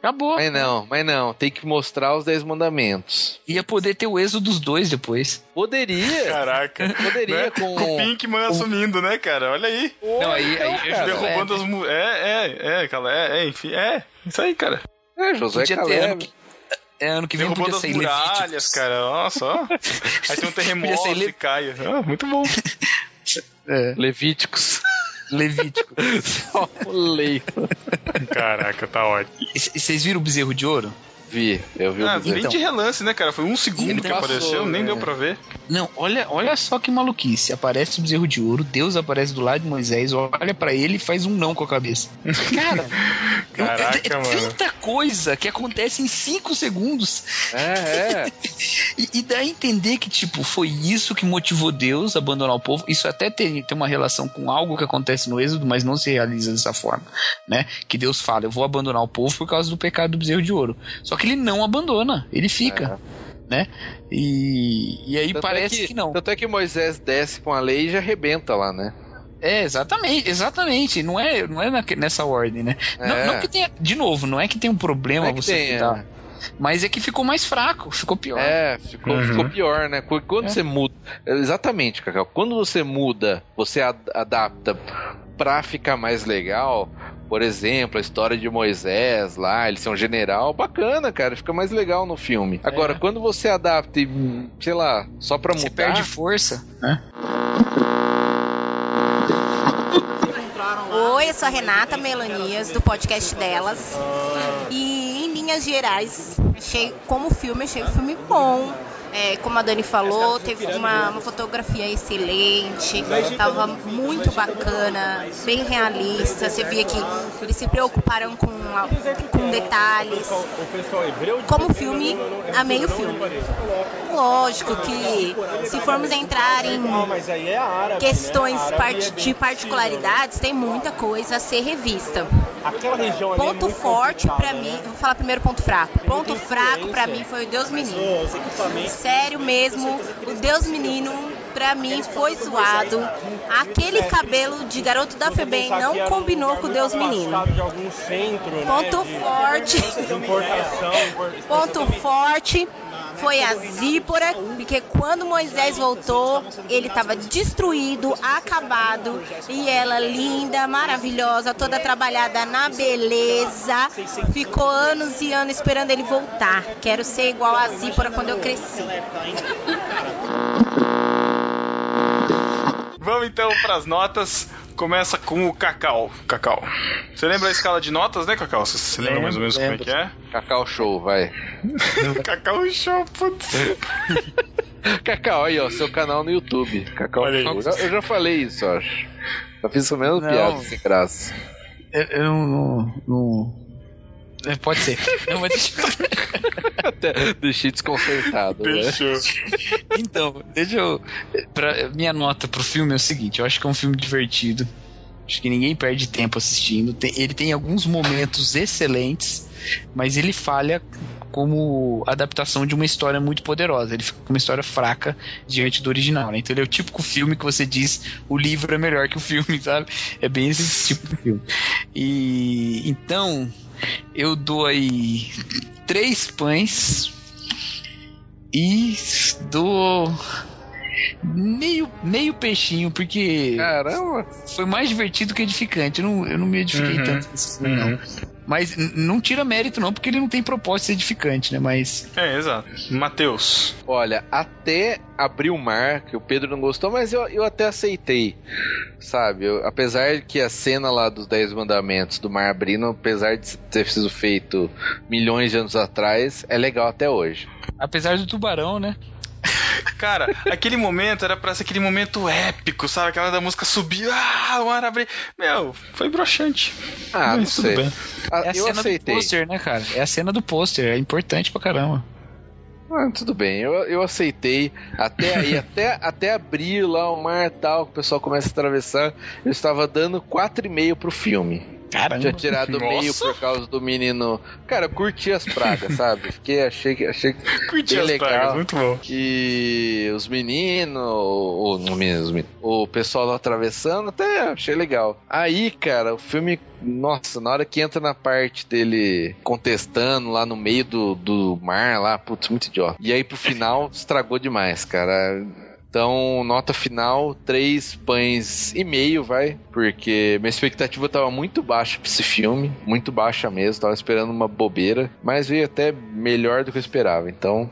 Acabou. Mas não, mas não, tem que mostrar os 10 mandamentos. Ia poder ter o êxodo dos dois depois. Poderia, Caraca. poderia Né? com... Com o Pinkman assumindo, né, cara? Olha aí. Não, aí, aí Então, cara, Derrubando as mu- É, é, é, cara. É, é, enfim. É, isso aí, cara. É, José Podia ter ano Caleb. que, é, ano que vem Derrubando podia as ser muralhas, Levíticos. cara. Nossa, ó. Aí tem um terremoto Le- e cai. Ah, muito bom. É, Levíticos. Levítico. Só o lei. Caraca, tá ótimo. E Vocês viram o bezerro de ouro? Vi, eu vi Ah, o bem de relance, né, cara? Foi um segundo Ele que passou, apareceu, nem né? deu pra ver. Não, olha, olha só que maluquice. Aparece o bezerro de ouro, Deus aparece do lado de Moisés, olha pra ele e faz um não com a cabeça. Cara, Caraca, é, é mano. tanta coisa que acontece em 5 segundos. É, é. E, e dá a entender que, tipo, foi isso que motivou Deus a abandonar o povo. Isso até tem, tem uma relação com algo que acontece no Êxodo, mas não se realiza dessa forma, né? Que Deus fala, eu vou abandonar o povo por causa do pecado do bezerro de ouro. Só que ele não abandona, ele fica, né? E, e aí Tanto é parece que, não. Tanto é que Moisés desce com a lei e já arrebenta lá, né? É, exatamente, exatamente. Não é, não é naque- nessa ordem, né? Não, É. não que tenha, de novo, não é que tenha um problema Não é que você tentar, Mas é que ficou mais fraco, ficou pior. É, ficou, Uhum. ficou pior, né? Qu- Quando É. você muda. Exatamente, Cacau. Quando você muda, você ad- adapta pra ficar mais legal. Por exemplo, a história de Moisés lá, ele ser um general, bacana, cara, fica mais legal no filme. Agora, quando você adapta e, sei lá, só pra Você mudar. perde força, né? Oi, eu sou a Renata Melanias, do podcast delas. E em linhas gerais, achei como filme, achei o filme bom. É, como a Dani falou, teve uma, uma fotografia excelente, tava muito bacana, bem realista. Você via que eles se preocuparam com, com detalhes. Como filme, amei o filme. Lógico que se formos entrar em questões part- de particularidades, tem muita coisa a ser revista. É Ponto forte pra mim, né? vou falar primeiro ponto fraco. Ponto fraco pra influência. mim foi o Deus Menino. Sério mesmo, o Deus Menino pra mim foi zoado. Aquele cabelo de garoto da FEBEM não combinou com o Deus Menino. Ponto forte. Ponto forte foi a Zípora, porque quando Moisés voltou, ele estava destruído, acabado, e ela linda, maravilhosa, toda trabalhada na beleza, ficou anos e anos esperando ele voltar. Quero ser igual a Zípora quando eu cresci. Vamos então pras notas. Começa com o Cacau. Cacau. Você lembra a escala de notas, né, Cacau? Você, você lembra mais ou menos como é que é? Cacau Show, vai. Cacau Show, putz. Cacau, aí, ó, seu canal no YouTube. Cacau Olha. Show. Eu já, eu já falei isso, eu acho. Já fiz mesma Não. piada sem graça. Eu, eu não, não, não- Pode ser. Não, mas deixa eu- Até deixei desconcertado, né? Deixou. Então, deixa eu. Pra, minha nota pro filme é o seguinte: eu acho que é um filme divertido. Acho que ninguém perde tempo assistindo. Tem- ele tem alguns momentos excelentes, mas ele falha como adaptação de uma história muito poderosa. Ele fica com uma história fraca diante do original, né? Então ele é o típico filme que você diz o livro é melhor que o filme, sabe? É bem esse tipo de filme. E então eu dou aí três pães e dou meio, meio peixinho, porque Caramba! foi mais divertido que edificante. Eu não, eu não me edifiquei Uhum. tanto nesse filme, não. Mas não tira mérito, não, porque ele não tem propósito de ser edificante, né? Mas. É, exato. Matheus. Olha, até abrir o mar, que o Pedro não gostou, mas eu, eu até aceitei. Sabe? Eu- apesar que a cena lá dos Dez Mandamentos do mar abrindo, apesar de ter sido feito milhões de anos atrás, é legal até hoje. Apesar do tubarão, né? Cara, aquele momento era pra ser aquele momento épico, sabe? Aquela da música subir, ah, o mar abrir. Meu, foi broxante. Ah, não Mas tudo sei. bem. Ah, É a eu cena aceitei. do pôster, né, cara? É a cena do pôster. É importante pra caramba. Ah, tudo bem, eu, eu aceitei. Até aí, até, até abrir lá o mar tal, que o pessoal começa a atravessar, eu estava dando 4,5 pro filme. Caramba. Tinha tirado Nossa. meio por causa do menino. Cara, eu curti as pragas, sabe? Fiquei, achei que achei Curti as legal. pragas, muito bom. E os meninos, o, o, menino, os meninos, o pessoal lá atravessando, até achei legal. Aí, cara, o filme, nossa, na hora que entra na parte dele contestando lá no meio do, do mar, lá, putz, muito idiota. E aí pro final, estragou demais, cara. Então, nota final, três pães e meio, vai. Porque minha expectativa tava muito baixa pra esse filme. Muito baixa mesmo. Tava esperando uma bobeira. Mas veio até melhor do que eu esperava. Então,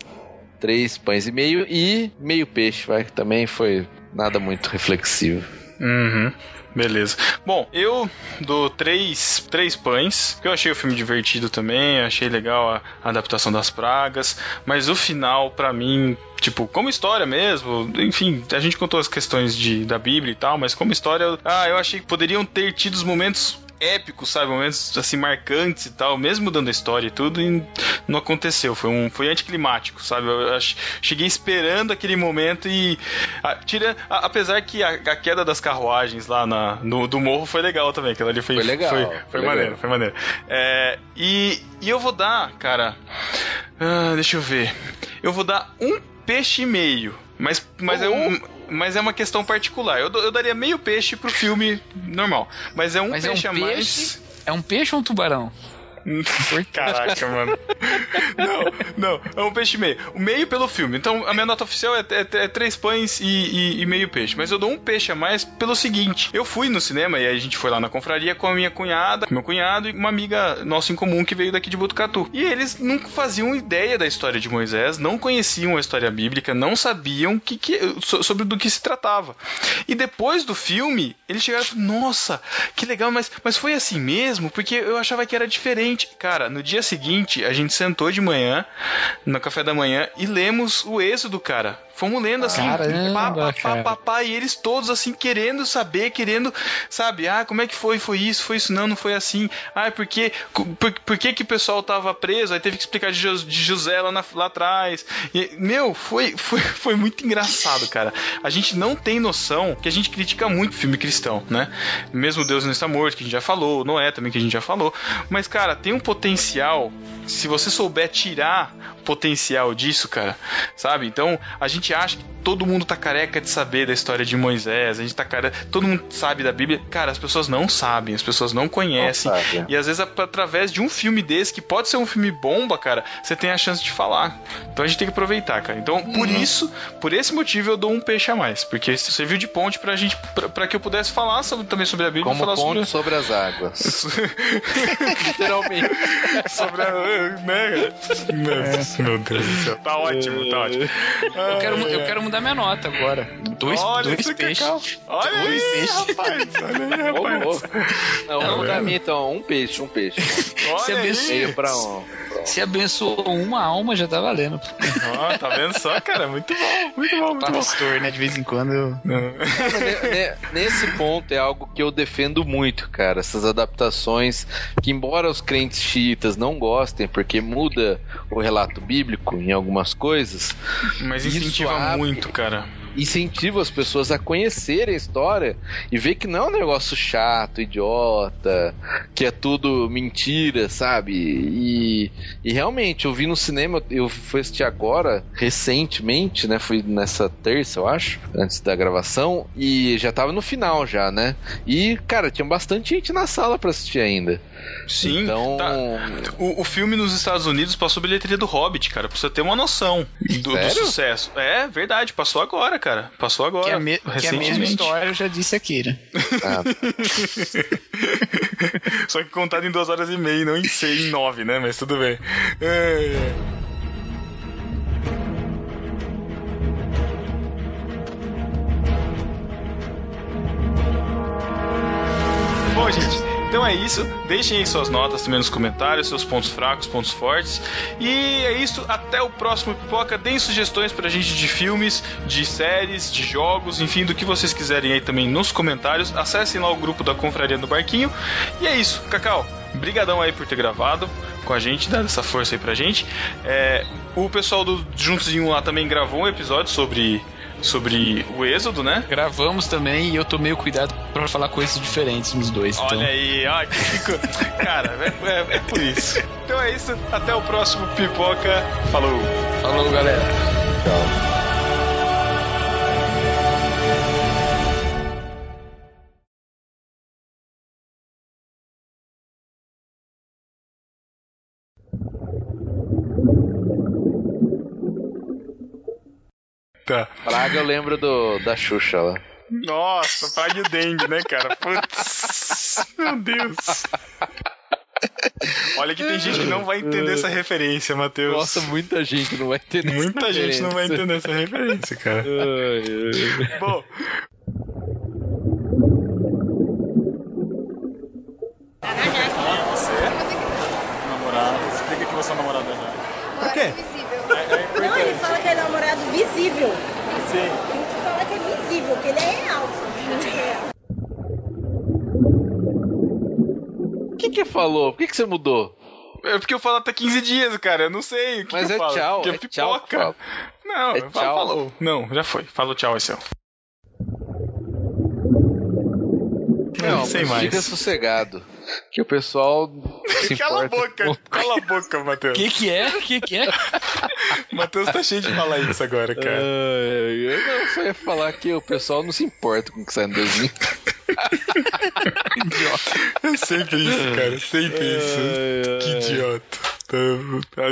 três pães e meio e meio peixe, vai. Que também foi nada muito reflexivo. Uhum. Beleza. Bom, eu dou três, três pães, porque eu achei o filme divertido também, achei legal a, a adaptação das pragas, mas o final, pra mim, tipo, como história mesmo, enfim, a gente contou as questões de, da Bíblia e tal, mas como história, ah, eu achei que poderiam ter tido os momentos épicos, sabe, momentos assim marcantes e tal, mesmo dando a história e tudo, e não aconteceu, foi um foi anticlimático, sabe? Eu ach- cheguei esperando aquele momento e a- tira, a- apesar que a, a queda das carruagens lá na, no, do morro foi legal também, aquilo ali foi Foi legal, foi, foi foi legal. maneiro, foi maneiro. É, e, e eu vou dar, cara, ah, deixa eu ver, eu vou dar um peixe e meio, mas mas é um mas é uma questão particular. Eu, eu daria meio peixe pro filme normal. Mas é um Mas é um peixe a peixe? mais. É um peixe ou um tubarão? Caraca, mano. Não, não, é um peixe meio. O meio pelo filme. Então a minha nota oficial é, é- é três pães e, e- e meio peixe. Mas eu dou um peixe a mais pelo seguinte: eu fui no cinema e a gente foi lá na confraria com a minha cunhada, meu cunhado e uma amiga nossa em comum que veio daqui de Botucatu. E eles nunca faziam ideia da história de Moisés, não conheciam a história bíblica, não sabiam que, que, so- sobre do que se tratava. E depois do filme, eles chegaram e nossa, que legal, mas, mas foi assim mesmo? Porque eu achava que era diferente. Cara, no dia seguinte, a gente sentou de manhã, no café da manhã, e lemos o êxodo, cara. Fomos lendo assim, Caramba, pá, pá, pá, cara. pá, pá, e eles todos assim, querendo saber, querendo, sabe, ah, como é que foi? Foi isso, foi isso, não, não foi assim. Ah, por que, por, por que, que o pessoal tava preso? Aí teve que explicar de José lá, na- lá atrás. E, meu, foi, foi, foi muito engraçado, cara. A gente não tem noção que a gente critica muito filme cristão, né? Mesmo Deus não está morto, que a gente já falou, Noé também, que a gente já falou. Mas, cara, tem um potencial. Se você souber tirar potencial disso, cara, sabe? Então, a gente acha que todo mundo tá careca de saber da história de Moisés, a gente tá careca, todo mundo sabe da Bíblia. Cara, as pessoas não sabem, as pessoas não conhecem. Não e às vezes, at- através de um filme desse, que pode ser um filme bomba, cara, você tem a chance de falar. Então a gente tem que aproveitar, cara. Então, por isso, por esse motivo, eu dou um peixe a mais. Porque isso serviu de ponte pra gente, pra, pra que eu pudesse falar sobre- também sobre a Bíblia Como falar ponte sobre. sobre as águas. Literalmente. Sobre a. Né? Meu, meu Deus do céu. Tá ótimo, tá ótimo. Eu quero, eu quero mudar minha nota agora. Dois, Olha dois peixes. Olha dois aí, peixes. rapaz. Olha aí, rapaz. louco. Não, Não, pra cara. mim, então, um peixe, um peixe. Se Olha abençoa, Meio pra um. se abençoou uma alma, já tá valendo. Ó, tá vendo só, cara? Muito bom, muito bom, muito bom. Pastor, né? De vez em quando eu. Ne- Nesse ponto é algo que eu defendo muito, cara. Essas adaptações que, embora os crentes xiitas não gostem, porque muda o relato bíblico em algumas coisas, Mas incentiva abre- muito, cara. incentiva as pessoas a conhecerem a história e ver que não é um negócio chato, idiota, que é tudo mentira, sabe? E, e realmente, eu vi no cinema, eu fui assistir agora, recentemente, né? Fui nessa terça, eu acho, antes da gravação, e já tava no final já, né? E, cara, tinha bastante gente na sala pra assistir ainda. Sim, Então, tá. O, o filme nos Estados Unidos passou bilheteria do Hobbit, cara, pra você ter uma noção do, do sucesso. É verdade, passou agora, cara. Passou agora. Que é, a me- que é a mesma recentemente. história, eu já disse aqui, né? ah, Só que contado em duas horas e meia, não em seis, em nove, né? Mas tudo bem. É, isso. Deixem aí suas notas também nos comentários, seus pontos fracos, pontos fortes. E é isso. Até o próximo Pipoca. Deem sugestões pra gente de filmes, de séries, de jogos, enfim, do que vocês quiserem aí também nos comentários. Acessem lá o grupo da Confraria do Barquinho. E é isso, Cacau. Brigadão aí por ter gravado com a gente, dado essa força aí pra gente. É, o pessoal do Um lá também gravou um episódio sobre, sobre o Êxodo, né? Gravamos também e eu tomei o cuidado pra falar coisas diferentes nos dois. Então, Olha aí, ó, que. Cara, é, é- é por isso. Então é isso, até o próximo Pipoca. Falou! falou, galera. Tá. Praga eu lembro do, da Xuxa lá. Nossa, praga e dengue, né, cara? Putz, meu Deus. Olha que tem gente que não vai entender essa referência, Matheus. Nossa, muita gente não vai entender. essa Muita gente não vai referência. entender essa referência, cara. Ai, ai. Bom, Namorado. Explica que você é namorada já. Por quê? Não, ele fala que é namorado visível. Sim. Tem que falar que é visível, que ele é real. O que que falou? Por que que você mudou? é porque eu falo até 15 dias, cara. Eu não sei o que Mas que eu é falo. tchau, Porque é tchau que fala. Não, É eu falo, tchau. falou. Não, já foi. Falou tchau, esse é o. Não, sei mais. fica sossegado. Que o pessoal se Cala a importa boca, cala a boca, Matheus. O que que é? O que que é? Matheus tá cheio de falar isso agora, cara. Ai, eu não só ia falar que o pessoal não se importa com o que sai no desenho. É sempre isso, cara. Sempre isso. Que idiota. Tá- tá-